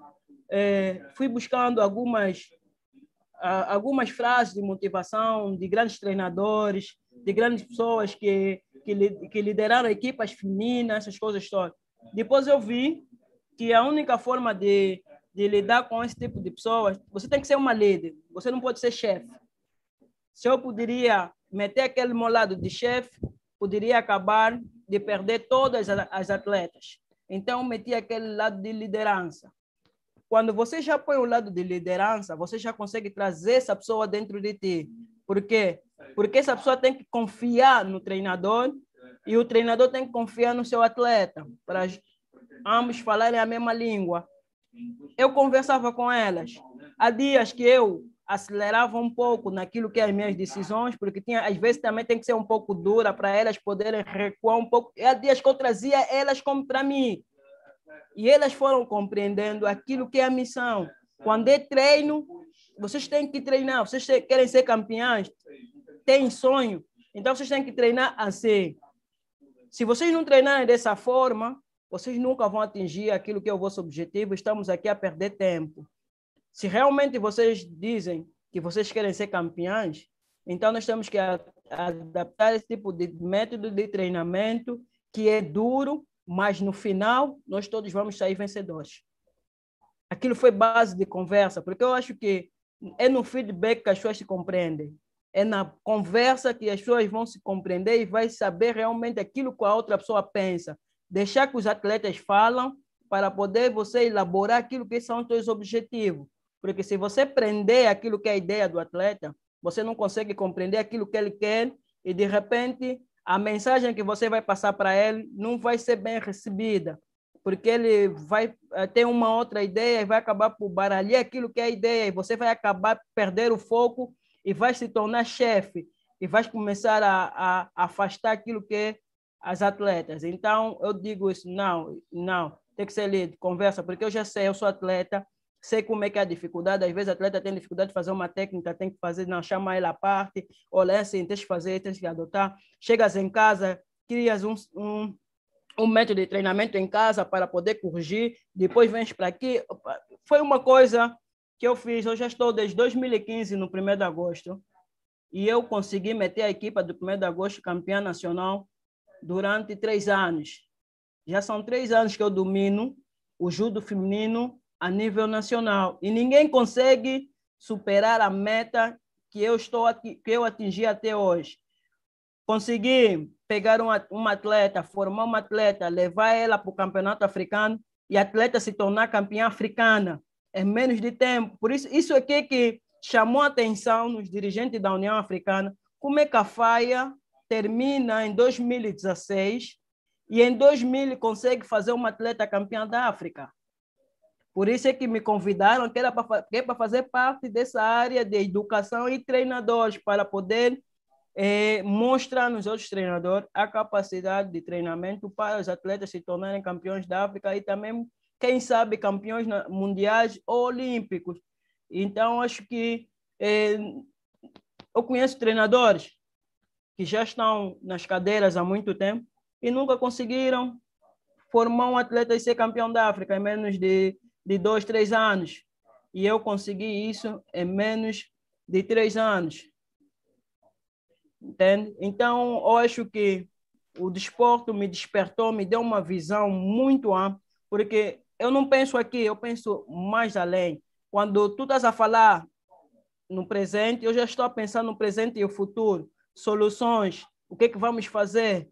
Speaker 2: É, fui buscando algumas algumas frases de motivação de grandes treinadores, de grandes pessoas que, que, que lideraram equipas femininas, essas coisas todas. Depois eu vi que a única forma de, de lidar com esse tipo de pessoas, você tem que ser uma líder, você não pode ser chefe. Se eu poderia meter aquele meu lado de chefe, poderia acabar de perder todas as atletas. Então, meti aquele lado de liderança. Quando você já põe o lado de liderança, você já consegue trazer essa pessoa dentro de ti. Por quê? Porque essa pessoa tem que confiar no treinador e o treinador tem que confiar no seu atleta, para ambos falarem a mesma língua. Eu conversava com elas. Há dias que eu acelerava um pouco naquilo que é as minhas decisões, porque tinha, às vezes também tem que ser um pouco dura para elas poderem recuar um pouco. E há dias que eu trazia elas como para mim. E elas foram compreendendo aquilo que é a missão. Quando é treino, vocês têm que treinar. Vocês querem ser campeões, têm sonho, então vocês têm que treinar assim. Se vocês não treinarem dessa forma, vocês nunca vão atingir aquilo que é o vosso objetivo. Estamos aqui a perder tempo. Se realmente vocês dizem que vocês querem ser campeões, então nós temos que adaptar esse tipo de método de treinamento que é duro, mas no final nós todos vamos sair vencedores. Aquilo foi base de conversa, porque eu acho que é no feedback que as pessoas se compreendem. É na conversa que as pessoas vão se compreender e vai saber realmente aquilo que a outra pessoa pensa. Deixar que os atletas falam para poder você elaborar aquilo que são os seus objetivos. Porque se você prender aquilo que é a ideia do atleta, você não consegue compreender aquilo que ele quer e, de repente, a mensagem que você vai passar para ele não vai ser bem recebida, porque ele vai eh, ter uma outra ideia e vai acabar por baralhar aquilo que é a ideia. E você vai acabar perder o foco e vai se tornar chefe. E vai começar a, a, afastar aquilo que é as atletas. Então, eu digo isso, não, não, tem que ser lido, conversa, porque eu já sei, eu sou atleta, sei como é que é a dificuldade, às vezes o atleta tem dificuldade de fazer uma técnica, tem que fazer, não, chama ele à parte, olha assim, tens que fazer, tens que adotar. Chegas em casa, crias um, um, um método de treinamento em casa para poder corrigir, depois vens para aqui. Foi uma coisa que eu fiz, eu já estou desde 2015 no 1 de agosto, e eu consegui meter a equipa do 1 de agosto campeã nacional durante três anos. Já são três anos que eu domino o judo feminino a nível nacional. E ninguém consegue superar a meta que eu estou que eu atingi até hoje. Consegui pegar uma, uma atleta, formar uma atleta, levar ela para o campeonato africano e a atleta se tornar campeã africana em menos de tempo. Por isso, isso aqui que chamou a atenção nos dirigentes da União Africana, como é que a FAIA termina em 2016 e em 2000 consegue fazer uma atleta campeã da África. Por isso é que me convidaram, que era para é fazer parte dessa área de educação e treinadores, para poder é, mostrar nos outros treinadores a capacidade de treinamento para os atletas se tornarem campeões da África e também, quem sabe, campeões mundiais ou olímpicos. Então, acho que é, eu conheço treinadores que já estão nas cadeiras há muito tempo e nunca conseguiram formar um atleta e ser campeão da África em menos de de dois, três anos. E eu consegui isso em menos de três anos. Entende? Então, eu acho que o desporto me despertou, me deu uma visão muito ampla, porque eu não penso aqui, eu penso mais além. Quando tu estás a falar no presente, eu já estou a pensar no presente e o futuro, soluções, o que é que vamos fazer?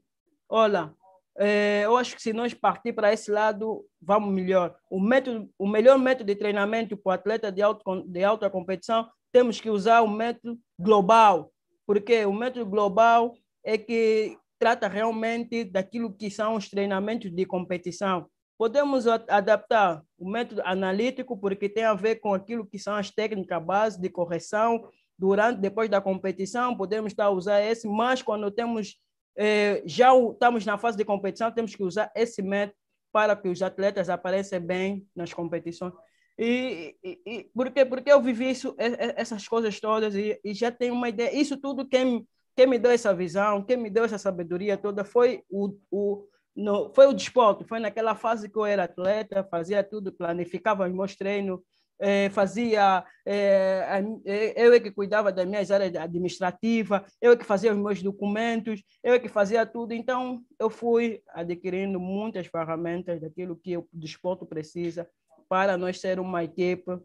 Speaker 2: Olha, é, eu acho que se nós partir para esse lado, vamos melhor. O, método, o melhor método de treinamento para o atleta de, alto, de alta competição, temos que usar o método global, porque o método global é que trata realmente daquilo que são os treinamentos de competição. Podemos adaptar o método analítico, porque tem a ver com aquilo que são as técnicas base de correção durante, depois da competição, podemos estar a usar esse, mas quando temos é, já estamos na fase de competição, temos que usar esse método para que os atletas apareçam bem nas competições. E, e, e porque, porque eu vivi isso, essas coisas todas e, e, já tenho uma ideia. Isso tudo quem, quem me deu essa visão, quem me deu essa sabedoria toda foi o, o, no, foi o desporto. Foi naquela fase que eu era atleta, fazia tudo, planificava os meus treinos, é, fazia, é, eu é que cuidava das minhas áreas administrativas, eu é que fazia os meus documentos, eu é que fazia tudo. Então, eu fui adquirindo muitas ferramentas daquilo que o desporto precisa para nós ser uma equipe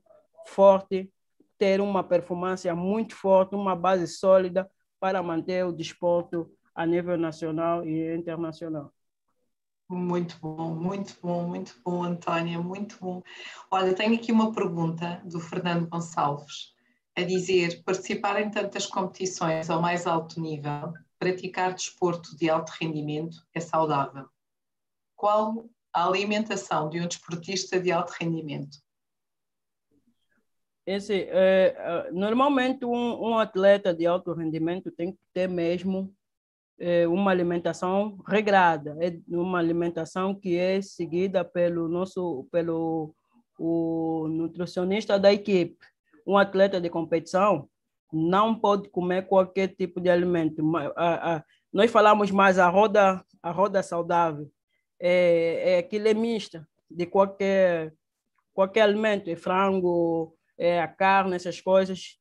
Speaker 2: forte, ter uma performance muito forte, uma base sólida para manter o desporto a nível nacional e internacional.
Speaker 1: Muito bom, muito bom, muito bom, Antónia, muito bom. Olha, tenho aqui uma pergunta do Fernando Gonçalves. a dizer participar em tantas competições ao mais alto nível, praticar desporto de alto rendimento é saudável. Qual a alimentação de um desportista de alto rendimento?
Speaker 2: Esse, é, é, normalmente, um, um, atleta de alto rendimento tem que ter mesmo é, uma alimentação regrada, é uma alimentação que é seguida pelo nosso pelo o nutricionista da equipe. Um atleta de competição não pode comer qualquer tipo de alimento. Nós falamos mais a roda a roda saudável é, é aquilo é mista de qualquer qualquer alimento, é frango, é, a carne, essas coisas,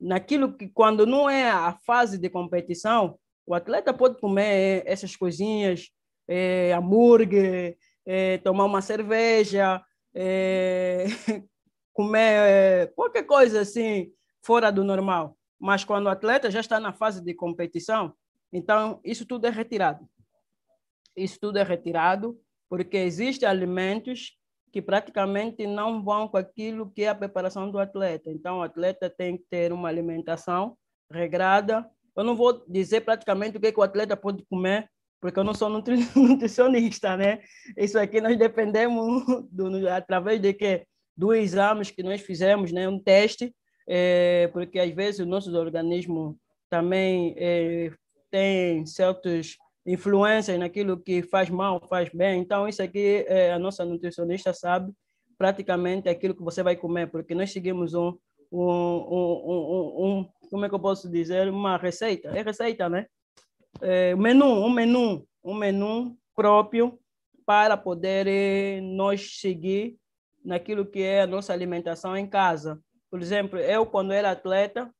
Speaker 2: naquilo que quando não é a fase de competição, o atleta pode comer essas coisinhas, é, hambúrguer, é, tomar uma cerveja, é, comer é, qualquer coisa assim fora do normal. Mas quando o atleta já está na fase de competição, então isso tudo é retirado. Isso tudo é retirado porque existem alimentos que praticamente não vão com aquilo que é a preparação do atleta. Então, o atleta tem que ter uma alimentação regrada. Eu não vou dizer praticamente o que, é que o atleta pode comer, porque eu não sou nutricionista, né? Isso aqui nós dependemos do, através de que dos exames que nós fizemos, né? Um teste, é, porque às vezes o nosso organismo também é, tem certos influências naquilo que faz mal, faz bem. Então, isso aqui é, a nossa nutricionista sabe praticamente aquilo que você vai comer, porque nós seguimos um, um, um, um como é que eu posso dizer, uma receita. É receita, né? É, menu, um menu, um menu próprio para poder eh, nós seguir naquilo que é a nossa alimentação em casa. Por exemplo, eu quando era atleta,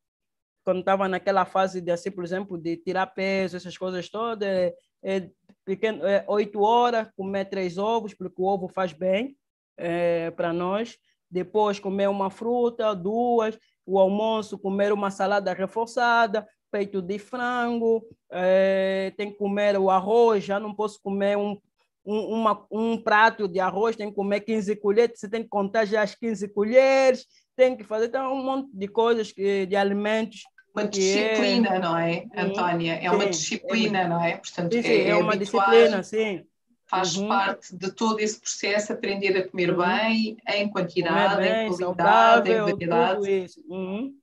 Speaker 2: quando estava naquela fase de, assim, por exemplo, de tirar peso, essas coisas todas, é, é, pequeno, é, horas, comer três ovos, porque o ovo faz bem é, para nós. Depois, comer uma fruta, duas. O almoço, comer uma salada reforçada, peito de frango. É, tem que comer o arroz, já não posso comer um, um, uma, um prato de arroz, tem que comer 15 colheres, você tem que contar já as 15 colheres, tem que fazer então, um monte de coisas, que, de alimentos.
Speaker 1: Uma disciplina, é... não é, Antônia? É uma disciplina, é... não é?
Speaker 2: Portanto, sim, sim, é, é, uma disciplina, sim.
Speaker 1: Faz uhum. parte de todo esse processo aprender a comer uhum. bem, em quantidade, bem, em qualidade, saudável, em variedade.
Speaker 2: Isso. Uhum.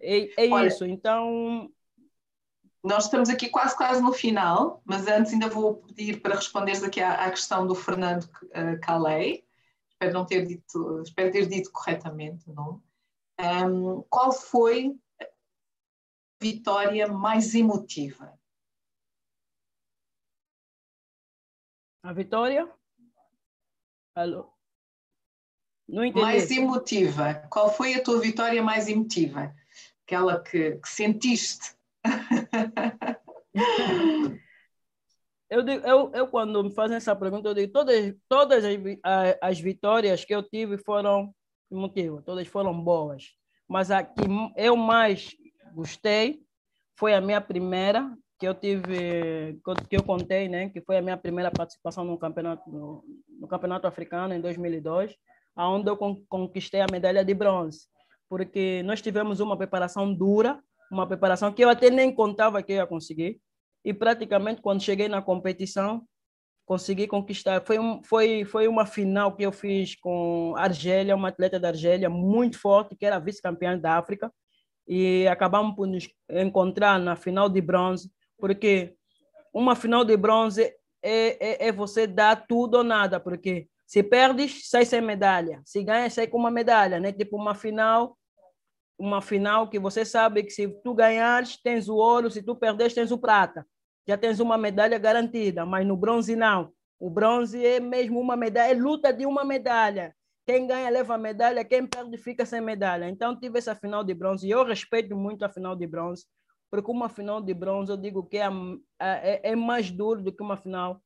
Speaker 2: É, é Olha, isso, então
Speaker 1: nós estamos aqui quase quase no final, mas antes ainda vou pedir para responderes aqui à, à questão do Fernando uh, Calei espero não ter dito, espero ter dito corretamente o nome. Um, qual foi a vitória mais emotiva?
Speaker 2: A vitória? Alô?
Speaker 1: Não entendi. Mais emotiva. Qual foi a tua vitória mais emotiva? Aquela que, que sentiste?
Speaker 2: eu, digo, eu, eu, quando me fazem essa pergunta, eu digo todas, todas as, as vitórias que eu tive foram motivo, todas foram boas. Mas a que eu mais gostei foi a minha primeira, que eu tive, que eu contei, né, que foi a minha primeira participação no campeonato, no, no campeonato africano em 2002, aonde eu conquistei a medalha de bronze, porque nós tivemos uma preparação dura, uma preparação que eu até nem contava que eu ia conseguir, e praticamente quando cheguei na competição consegui conquistar. Foi, um, foi, foi uma final que eu fiz com Argélia, uma atleta da Argélia muito forte, que era vice-campeã da África, e acabamos por nos encontrar na final de bronze, porque uma final de bronze é, é, é você dar tudo ou nada, porque se perdes, sai sem medalha, se ganha, sai com uma medalha, né? Tipo uma final uma final que você sabe que se tu ganhares, tens o ouro, se tu perderes, tens o prata. Já tens uma medalha garantida, mas no bronze não. O bronze é mesmo uma medalha, é luta de uma medalha. Quem ganha leva a medalha, quem perde fica sem medalha. Então tive essa final de bronze e eu respeito muito a final de bronze, porque uma final de bronze eu digo que é, é, é mais duro do que uma final,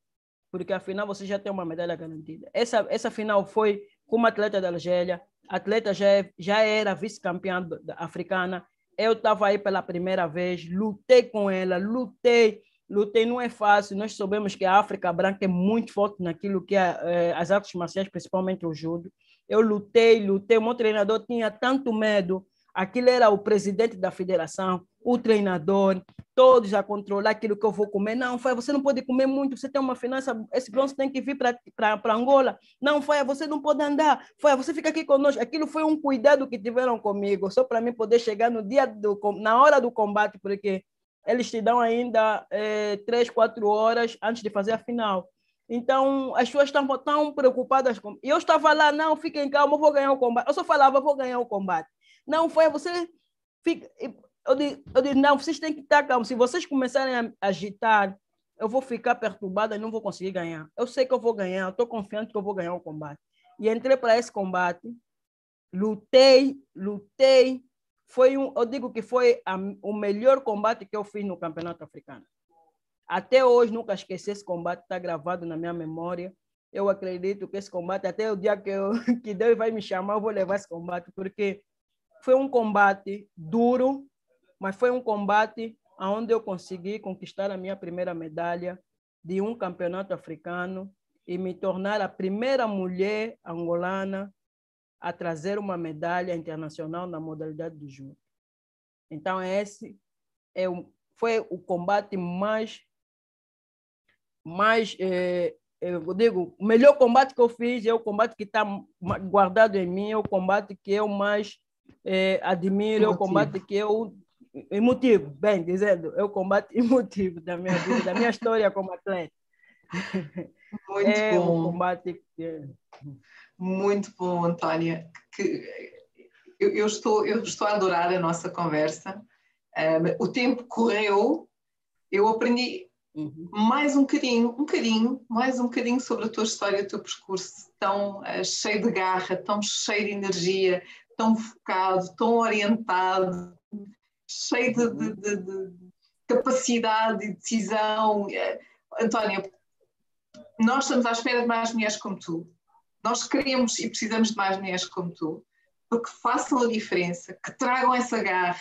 Speaker 2: porque afinal você já tem uma medalha garantida. Essa, essa final foi com uma atleta da Argélia, atleta já, é, já era vice-campeã africana. Eu estava aí pela primeira vez, lutei com ela, lutei, lutei. Não é fácil. Nós sabemos que a África Branca é muito forte naquilo que é, é, as artes marciais, principalmente o judo. Eu lutei, lutei. O meu treinador tinha tanto medo. Aquilo era o presidente da federação, o treinador, todos a controlar aquilo que eu vou comer. Não, foi, você não pode comer muito, você tem uma finança, esse bronze tem que vir para Angola. Não, foi, você não pode andar. Foi, você fica aqui conosco. Aquilo foi um cuidado que tiveram comigo, só para mim poder chegar no dia do, na hora do combate, porque eles te dão ainda é, três, quatro horas antes de fazer a final. Então, as pessoas estão tão preocupadas com. E eu estava lá, não, fiquem calma, eu vou ganhar o combate. Eu só falava, vou ganhar o combate. Não, foi, você. Fica... Eu, digo, eu digo, não, vocês têm que estar calmos. Se vocês começarem a agitar, eu vou ficar perturbada e não vou conseguir ganhar. Eu sei que eu vou ganhar, estou confiante que eu vou ganhar o combate. E entrei para esse combate, lutei, lutei. Foi um, eu digo que foi a, o melhor combate que eu fiz no Campeonato Africano. Até hoje nunca esqueci esse combate, está gravado na minha memória. Eu acredito que esse combate, até o dia que, eu, que Deus vai me chamar, eu vou levar esse combate, porque foi um combate duro, mas foi um combate onde eu consegui conquistar a minha primeira medalha de um campeonato africano e me tornar a primeira mulher angolana a trazer uma medalha internacional na modalidade do judo. Então, esse é o, foi o combate mais mas é, eu digo, o melhor combate que eu fiz é o combate que está guardado em mim, é o combate que eu mais é, admiro, é o combate que eu emotivo, bem dizendo, é o combate emotivo da minha vida, da minha história como atleta.
Speaker 1: Muito é bom. Um combate que... Muito bom, Antônia. Que eu, eu, estou, eu estou a adorar a nossa conversa. Um, o tempo correu, eu aprendi Uhum. Mais um bocadinho, um bocadinho, mais um bocadinho sobre a tua história, o teu percurso, tão uh, cheio de garra, tão cheio de energia, tão focado, tão orientado, cheio de, de, de, de capacidade e decisão. Uh, Antónia, nós estamos à espera de mais mulheres como tu. Nós queremos e precisamos de mais mulheres como tu, porque façam a diferença, que tragam essa garra,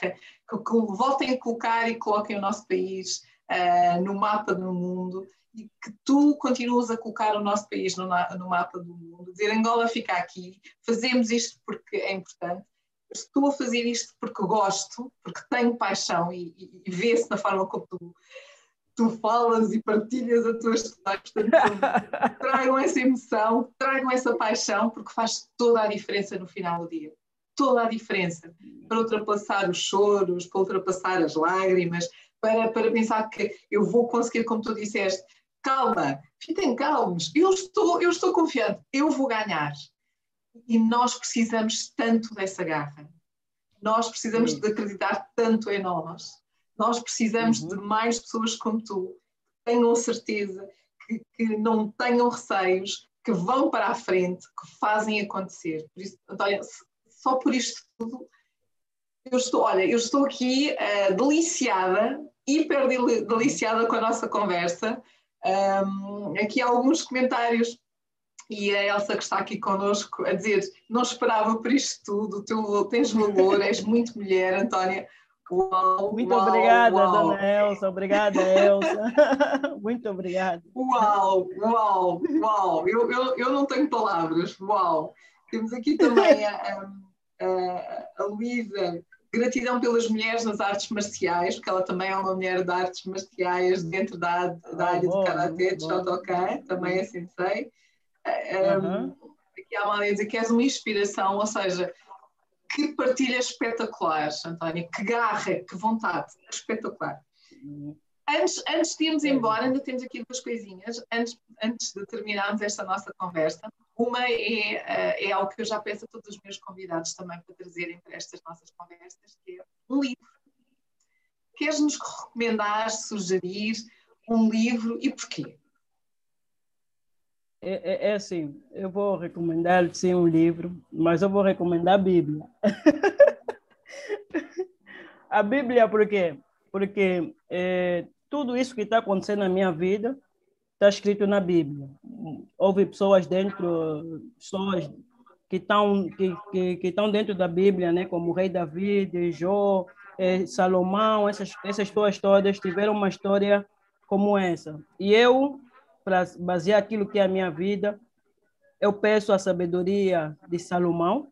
Speaker 1: que, que voltem a colocar e coloquem o nosso país uh, no mapa do mundo e que tu continuas a colocar o nosso país no, no mapa do mundo, dizer Angola fica aqui, fazemos isto porque é importante, estou a fazer isto porque gosto, porque tenho paixão e, e, e vê-se na forma como tu, tu falas e partilhas a tua história. Portanto, tragam essa emoção, tragam essa paixão, porque faz toda a diferença no final do dia. Toda a diferença. Para ultrapassar os choros, para ultrapassar as lágrimas, para, para pensar que eu vou conseguir, como tu disseste, calma, fiquem calmos, eu estou, eu estou confiante, eu vou ganhar. E nós precisamos tanto dessa garra, nós precisamos Sim. de acreditar tanto em nós, nós precisamos uhum. de mais pessoas como tu, que tenham certeza, que, que não tenham receios, que vão para a frente, que fazem acontecer. Por isso, Antónia, só por isto tudo, eu estou, olha, eu estou aqui uh, deliciada hiper deliciada com a nossa conversa. Um, aqui há alguns comentários e a Elsa que está aqui connosco a dizer não esperava por isto tudo, tu tens valor, és muito mulher, Antónia.
Speaker 2: Uau, muito uau, obrigada, uau. dona Elsa. Obrigada, Elsa. muito obrigada.
Speaker 1: Uau, uau, uau. Eu, eu, eu não tenho palavras. Uau. Temos aqui também a, a, a Luísa Gratidão pelas mulheres nas artes marciais, porque ela também é uma mulher de artes marciais dentro da, da área de Karate, de Shotokan, também é sensei. Um, aqui há uma dizer que és uma inspiração, ou seja, que partilha espetacular, António, que garra, que vontade, espetacular. Uhum. Antes, antes de irmos embora, ainda temos aqui duas coisinhas, antes, antes de terminarmos esta nossa conversa. Uma é, eh, é algo que eu já peço a todos os meus convidados também para trazerem para estas nossas conversas, que é um livro. Queres-nos recomendar, sugerir um livro e porquê?
Speaker 2: É, é, é, assim, eu vou recomendar sim um livro, mas eu vou recomendar a Bíblia. a Bíblia por quê? Porque é, tudo isso que está acontecendo na minha vida está escrito na Bíblia. Houve pessoas dentro, pessoas que estão que, que, que estão dentro da Bíblia, né, como o rei Davi, Jó, eh, Salomão, essas essas pessoas todas tiveram uma história como essa. E eu, para basear aquilo que é a minha vida, eu peço a sabedoria de Salomão,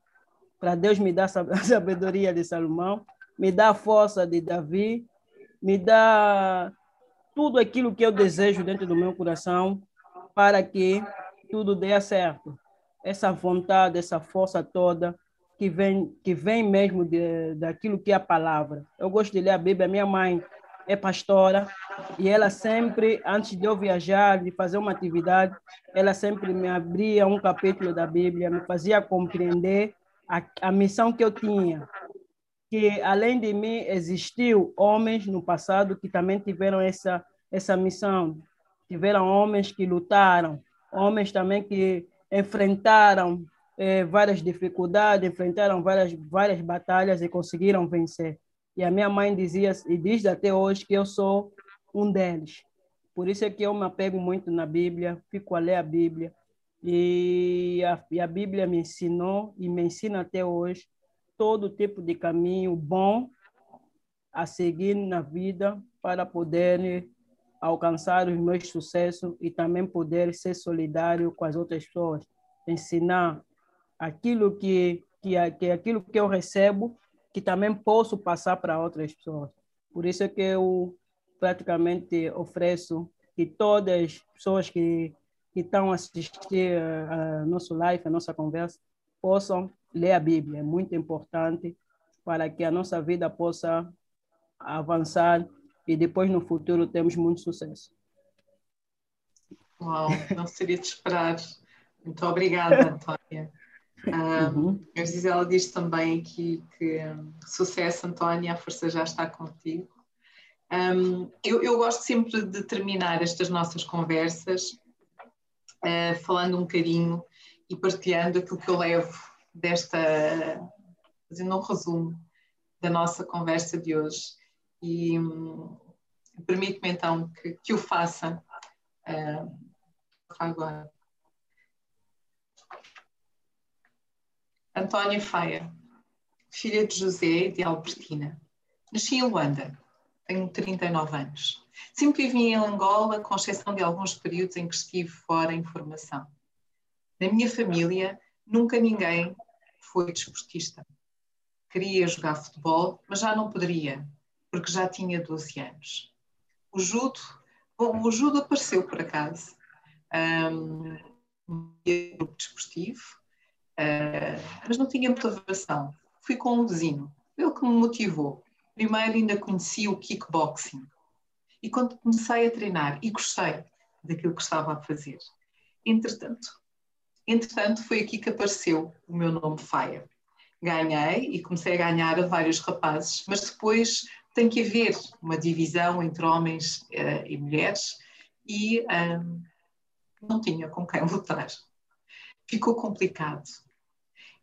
Speaker 2: para Deus me dar a sabedoria de Salomão, me dá a força de Davi, me dá tudo aquilo que eu desejo dentro do meu coração para que tudo dê certo. Essa vontade, essa força toda que vem que vem mesmo de, daquilo que é a palavra. Eu gosto de ler a Bíblia. Minha mãe é pastora e ela sempre, antes de eu viajar, de fazer uma atividade, ela sempre me abria um capítulo da Bíblia, me fazia compreender a, a missão que eu tinha. Que além de mim existiu homens no passado que também tiveram essa essa missão. Tiveram homens que lutaram, homens também que enfrentaram eh, várias dificuldades, enfrentaram várias várias batalhas e conseguiram vencer. E a minha mãe dizia e diz até hoje que eu sou um deles. Por isso é que eu me apego muito na Bíblia, fico a ler a Bíblia. E a, e a Bíblia me ensinou e me ensina até hoje todo tipo de caminho bom a seguir na vida para poder alcançar os meus sucessos e também poder ser solidário com as outras pessoas, ensinar aquilo que que, que aquilo que eu recebo que também posso passar para outras pessoas. Por isso é que eu praticamente ofereço que todas as pessoas que, que estão a assistir a nosso live, a nossa conversa, possam ler a Bíblia. É muito importante para que a nossa vida possa avançar e depois no futuro temos muito sucesso.
Speaker 1: Uau, não seria de esperar. Muito obrigada, Antônia. Uhum. A Gisela diz também aqui que sucesso, Antónia, a força já está contigo. Um, eu, eu, gosto sempre de terminar estas nossas conversas uh, falando um bocadinho e partilhando aquilo que eu levo desta, fazendo um resumo da nossa conversa de hoje. E um, permite-me então que, que, o faça uh, agora. Antônia Faia, filha de José e de Albertina. Nasci em Luanda, tenho 39 anos. Sempre vivi em Angola, com exceção de alguns períodos em que estive fora em formação. Na minha família, nunca ninguém foi desportista. Queria jogar futebol, mas já não poderia, porque já tinha 12 anos. O judo, bom, o judo apareceu por acaso. Um, grupo desportivo, Uh, mas não tinha motivação. Fui com um vizinho, ele que me motivou. Primeiro ainda conheci o kickboxing. E quando comecei a treinar, e gostei daquilo que estava a fazer. Entretanto, entretanto foi aqui que apareceu o meu nome Faia. Ganhei e comecei a ganhar a vários rapazes, mas depois tem que haver uma divisão entre homens uh, e mulheres e um, não tinha com quem lutar. Ficou complicado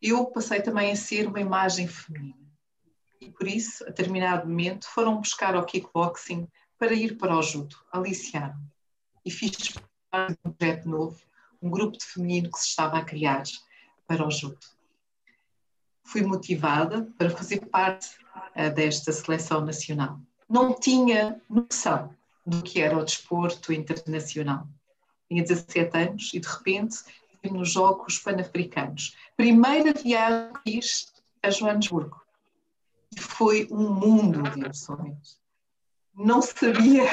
Speaker 1: eu passei também a ser uma imagem feminina. E por isso, a determinado momento, foram buscar ao kickboxing para ir para o judo, aliciaram E fiz um projeto novo, um grupo de feminino que se estava a criar para o judo. Fui motivada para fazer parte uh, desta seleção nacional. Não tinha noção do que era o desporto internacional. Tinha 17 anos e, de repente, nos Jogos Pan-Africanos. Primeira viagem que fiz a Joanesburgo. E foi um mundo de emoções. Não sabia,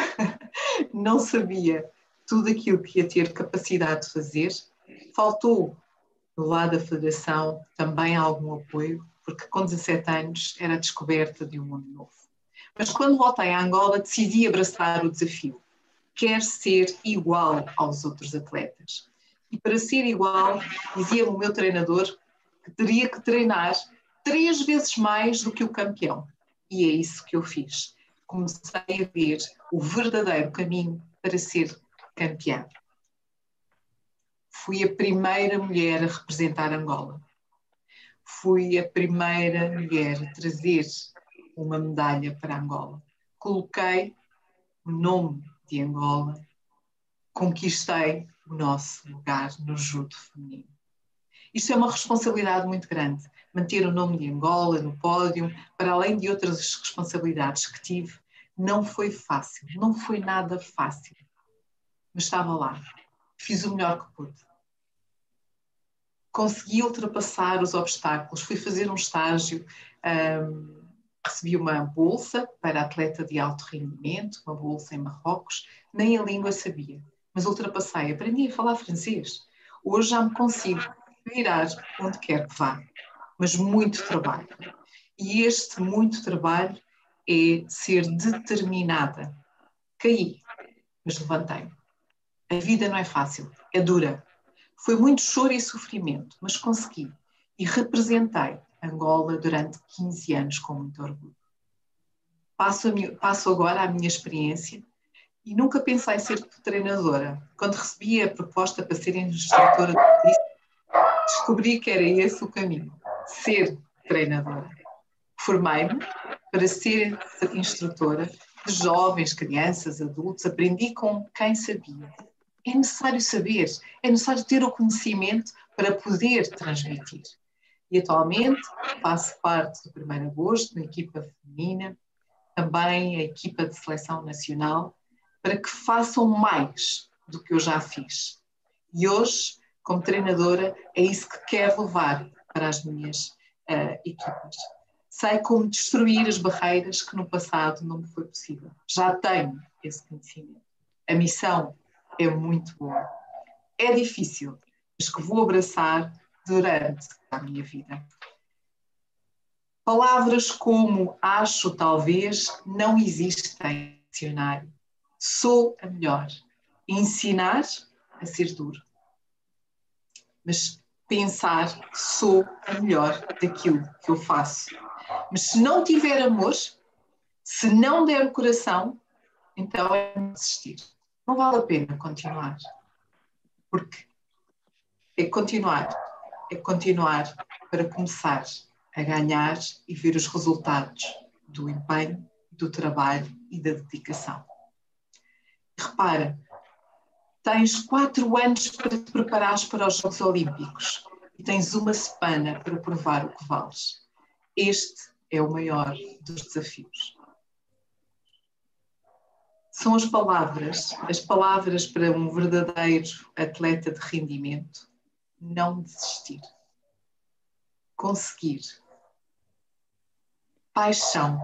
Speaker 1: não sabia tudo aquilo que ia ter capacidade de fazer. Faltou do lado da Federação também algum apoio, porque com 17 anos era a descoberta de um mundo novo. Mas quando voltei a Angola, decidi abraçar o desafio. Quer ser igual aos outros atletas e para ser igual, dizia o meu treinador que teria que treinar três vezes mais do que o campeão. E é isso que eu fiz. Comecei a ver o verdadeiro caminho para ser campeã. Fui a primeira mulher a representar Angola. Fui a primeira mulher a trazer uma medalha para Angola. Coloquei o nome de Angola, conquistei o nosso lugar no judo feminino. Isto é uma responsabilidade muito grande, manter o nome de Angola no pódio, para além de outras responsabilidades que tive, não foi fácil, não foi nada fácil. Mas estava lá, fiz o melhor que pude. consegui ultrapassar os obstáculos, fui fazer um estágio, um, recebi uma bolsa para atleta de alto rendimento, uma bolsa em Marrocos, nem a língua sabia, mas ultrapassei, aprendi a falar francês. Hoje já me consigo virar onde quer que vá, mas muito trabalho. E este muito trabalho é ser determinada. Caí, mas levantei-me. A vida não é fácil, é dura, foi muito choro e sofrimento, mas consegui. E representei Angola durante 15 anos com muito orgulho. Passo, minha, passo agora a minha experiência e nunca pensei ser treinadora. Quando recebi a proposta para ser instrutora de descobri que era esse o caminho, ser treinadora. Formei-me para ser instrutora de jovens, crianças, adultos, aprendi com quem sabia é necessário saber, é necessário ter o conhecimento para poder transmitir. E atualmente faço parte do 1 agosto, da equipa feminina, também a equipa de seleção nacional, para que façam mais do que eu já fiz. E hoje, como treinadora, é isso que quero levar para as minhas uh, equipas. Sei como destruir as barreiras que no passado não me foi possível. Já tenho esse conhecimento. A missão é muito bom. É difícil, mas que vou abraçar durante a minha vida. Palavras como acho, talvez, não existem no dicionário. Sou a melhor. Ensinar a ser duro. Mas pensar sou a melhor daquilo que eu faço. Mas se não tiver amor, se não der o coração, então é desistir não vale a pena continuar. Porque é continuar, é continuar para começar a ganhar e ver os resultados do empenho, do trabalho e da dedicação. Repara, tens quatro anos para te preparares para os Jogos Olímpicos e tens uma semana para provar o que vales. Este é o maior dos desafios são as palavras, as palavras para um verdadeiro atleta de rendimento. Não desistir. Conseguir. Paixão.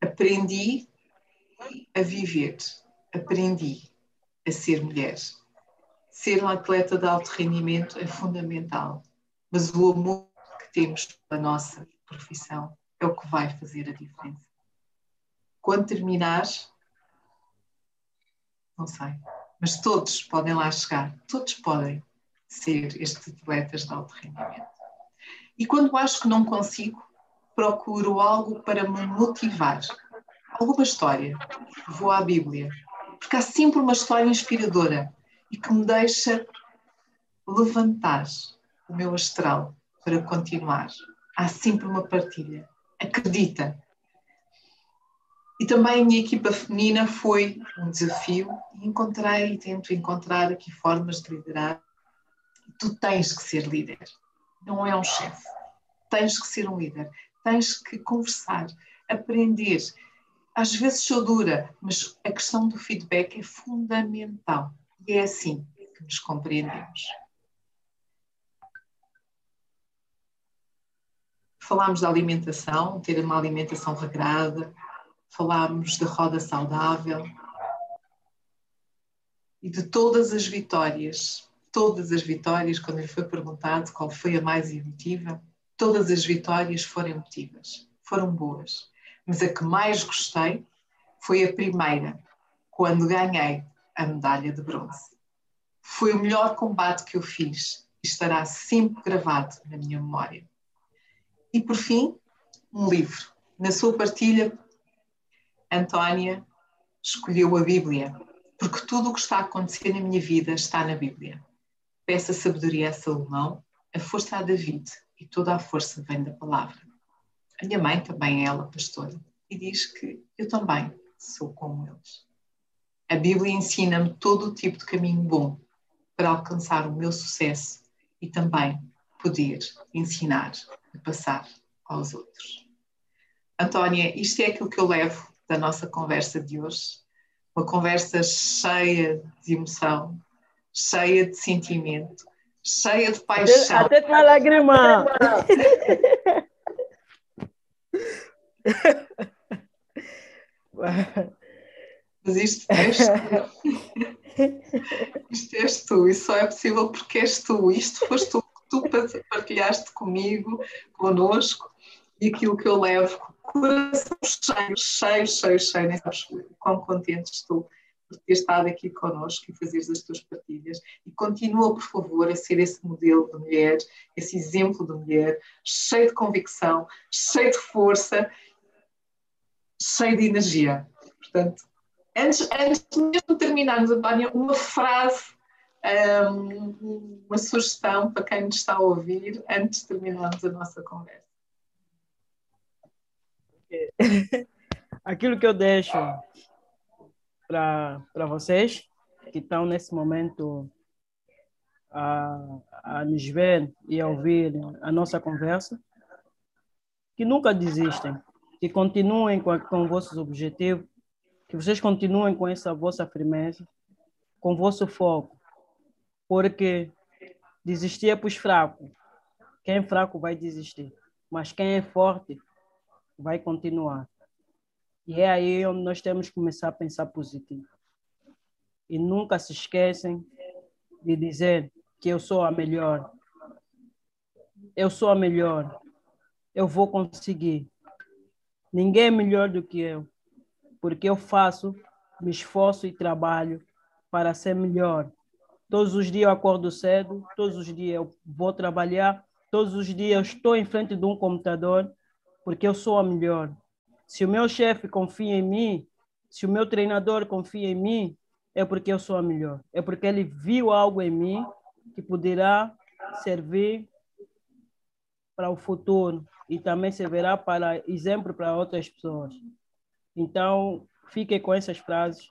Speaker 1: Aprendi a viver. Aprendi a ser mulher. Ser um atleta de alto rendimento é fundamental, mas o amor que temos pela nossa profissão é o que vai fazer a diferença. Quando terminares, não sei, mas todos podem lá chegar, todos podem ser estes atletas de alto rendimento. E quando acho que não consigo, procuro algo para me motivar, alguma história. Vou à Bíblia, porque há sempre uma história inspiradora e que me deixa levantar o meu astral para continuar há sempre uma partilha. Acredita. E também a minha equipa feminina foi um desafio encontrei e tento encontrar aqui formas de liderar. Tu tens que ser líder, não é um chefe. Tens que ser um líder, tens que conversar, aprender. Às vezes sou dura, mas a questão do feedback é fundamental e é assim que nos compreendemos. Falámos da alimentação, ter uma alimentação regrada, falámos da roda saudável e de todas as vitórias. Todas as vitórias, quando lhe foi perguntado qual foi a mais emotiva, todas as vitórias foram emotivas, foram boas. Mas a que mais gostei foi a primeira, quando ganhei a medalha de bronze. Foi o melhor combate que eu fiz e estará sempre gravado na minha memória. E, por fim, um livro. Na sua partilha, Antónia escolheu a Bíblia, porque tudo o que está a acontecer na minha vida está na Bíblia. Peça sabedoria a Salomão, a força a David, e toda a força vem da palavra. A minha mãe também é ela pastora, e diz que eu também sou como eles. A Bíblia ensina-me todo o tipo de caminho bom para alcançar o meu sucesso e também poder ensinar e passar aos outros. Antónia, isto é aquilo que eu levo da nossa conversa de hoje. uma conversa cheia de emoção, cheia de sentimento, cheia de paixão.
Speaker 2: Até, tua lágrima.
Speaker 1: Mas isto és tu. isto és tu, e só é possível porque és tu. Isto foste tu tu partilhaste comigo, conosco, e aquilo que eu levo, coração cheio, cheio, cheio, cheio, nem sabes quão contente estou por ter estado aqui connosco e fazeres as tuas partilhas. E continua, por favor, a ser esse modelo de mulher, esse exemplo de mulher, cheio de convicção, cheio de força, cheio de energia. Portanto, antes, antes mesmo de terminarmos, Antónia, uma frase, um, uma sugestão para quem nos está a ouvir, antes de terminarmos a nossa conversa.
Speaker 2: Aquilo que eu deixo para vocês que estão nesse momento a, a nos ver e a ouvir a nossa conversa, que nunca desistem, que continuem com, com vossos objetivos, que vocês continuem com essa vossa firmeza, com vosso foco, porque desistir é para os fracos. Quem é fraco vai desistir, mas quem é forte vai continuar. E é aí onde nós temos que começar a pensar positivo. E nunca se esquecem de dizer que eu sou a melhor. Eu sou a melhor. Eu vou conseguir. Ninguém é melhor do que eu, porque eu faço, me esforço e trabalho para ser melhor. Todos os dias eu acordo cedo, todos os dias eu vou trabalhar, todos os dias eu estou em frente de um computador, porque eu sou a melhor. Se o meu chefe confia em mim, se o meu treinador confia em mim, é porque eu sou a melhor. É porque ele viu algo em mim que poderá servir para o futuro e também servirá para exemplo para outras pessoas. Então, fiquem com essas frases.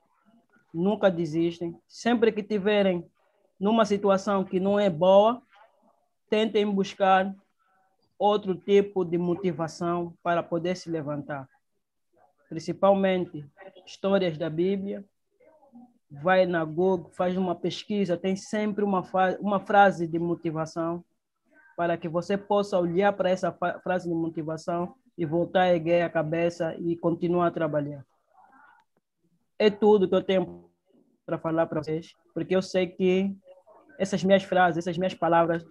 Speaker 2: Nunca desistem. Sempre que tiverem numa situação que não é boa, tentem buscar outro tipo de motivação para poder se levantar principalmente histórias da Bíblia, vai na Google, faz uma pesquisa, tem sempre uma, uma frase de motivação para que você possa olhar para essa frase de motivação e voltar a erguer a cabeça e continuar a trabalhar. É tudo que eu tenho para falar para vocês, porque eu sei que essas minhas frases, essas minhas palavras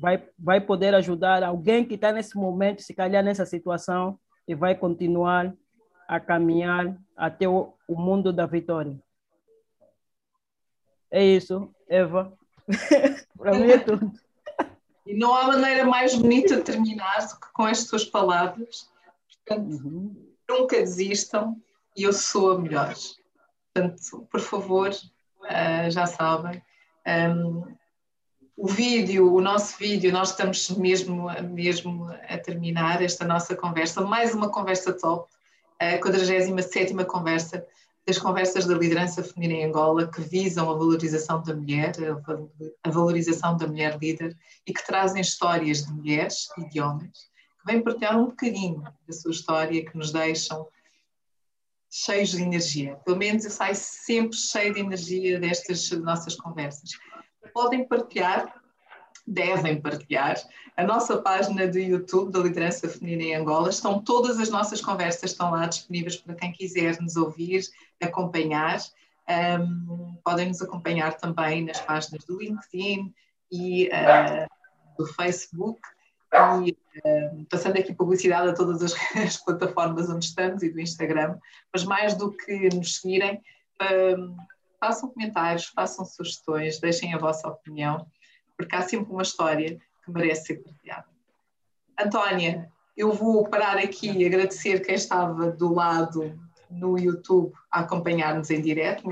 Speaker 2: vai, vai poder ajudar alguém que está nesse momento, se calhar nessa situação, e vai continuar a caminhar até o, o mundo da vitória. É isso, Eva. Para mim é tudo.
Speaker 1: E não há maneira mais bonita de terminar do que com as tuas palavras. Portanto, uhum. nunca desistam e eu sou a melhor. Portanto, por favor, uh, já sabem. Um, o vídeo, o nosso vídeo, nós estamos mesmo, mesmo a terminar esta nossa conversa, mais uma conversa top a 47 conversa das conversas da liderança feminina em Angola que visam a valorização da mulher, a valorização da mulher líder e que trazem histórias de mulheres e de homens que vêm partilhar um bocadinho da sua história que nos deixam cheios de energia. Pelo menos eu saio sempre cheio de energia destas nossas conversas. Podem partilhar devem partilhar. A nossa página do YouTube da Liderança Feminina em Angola, estão todas as nossas conversas, estão lá disponíveis para quem quiser nos ouvir, acompanhar. Um, podem nos acompanhar também nas páginas do LinkedIn e uh, do Facebook. E uh, passando aqui publicidade a todas as, as, plataformas onde estamos e do Instagram, mas mais do que nos seguirem, um, façam comentários, façam sugestões, deixem a vossa opinião porque há sempre uma história que merece ser partilhada. Antónia, eu vou parar aqui e agradecer quem estava do lado no YouTube a acompanhar-nos em direto.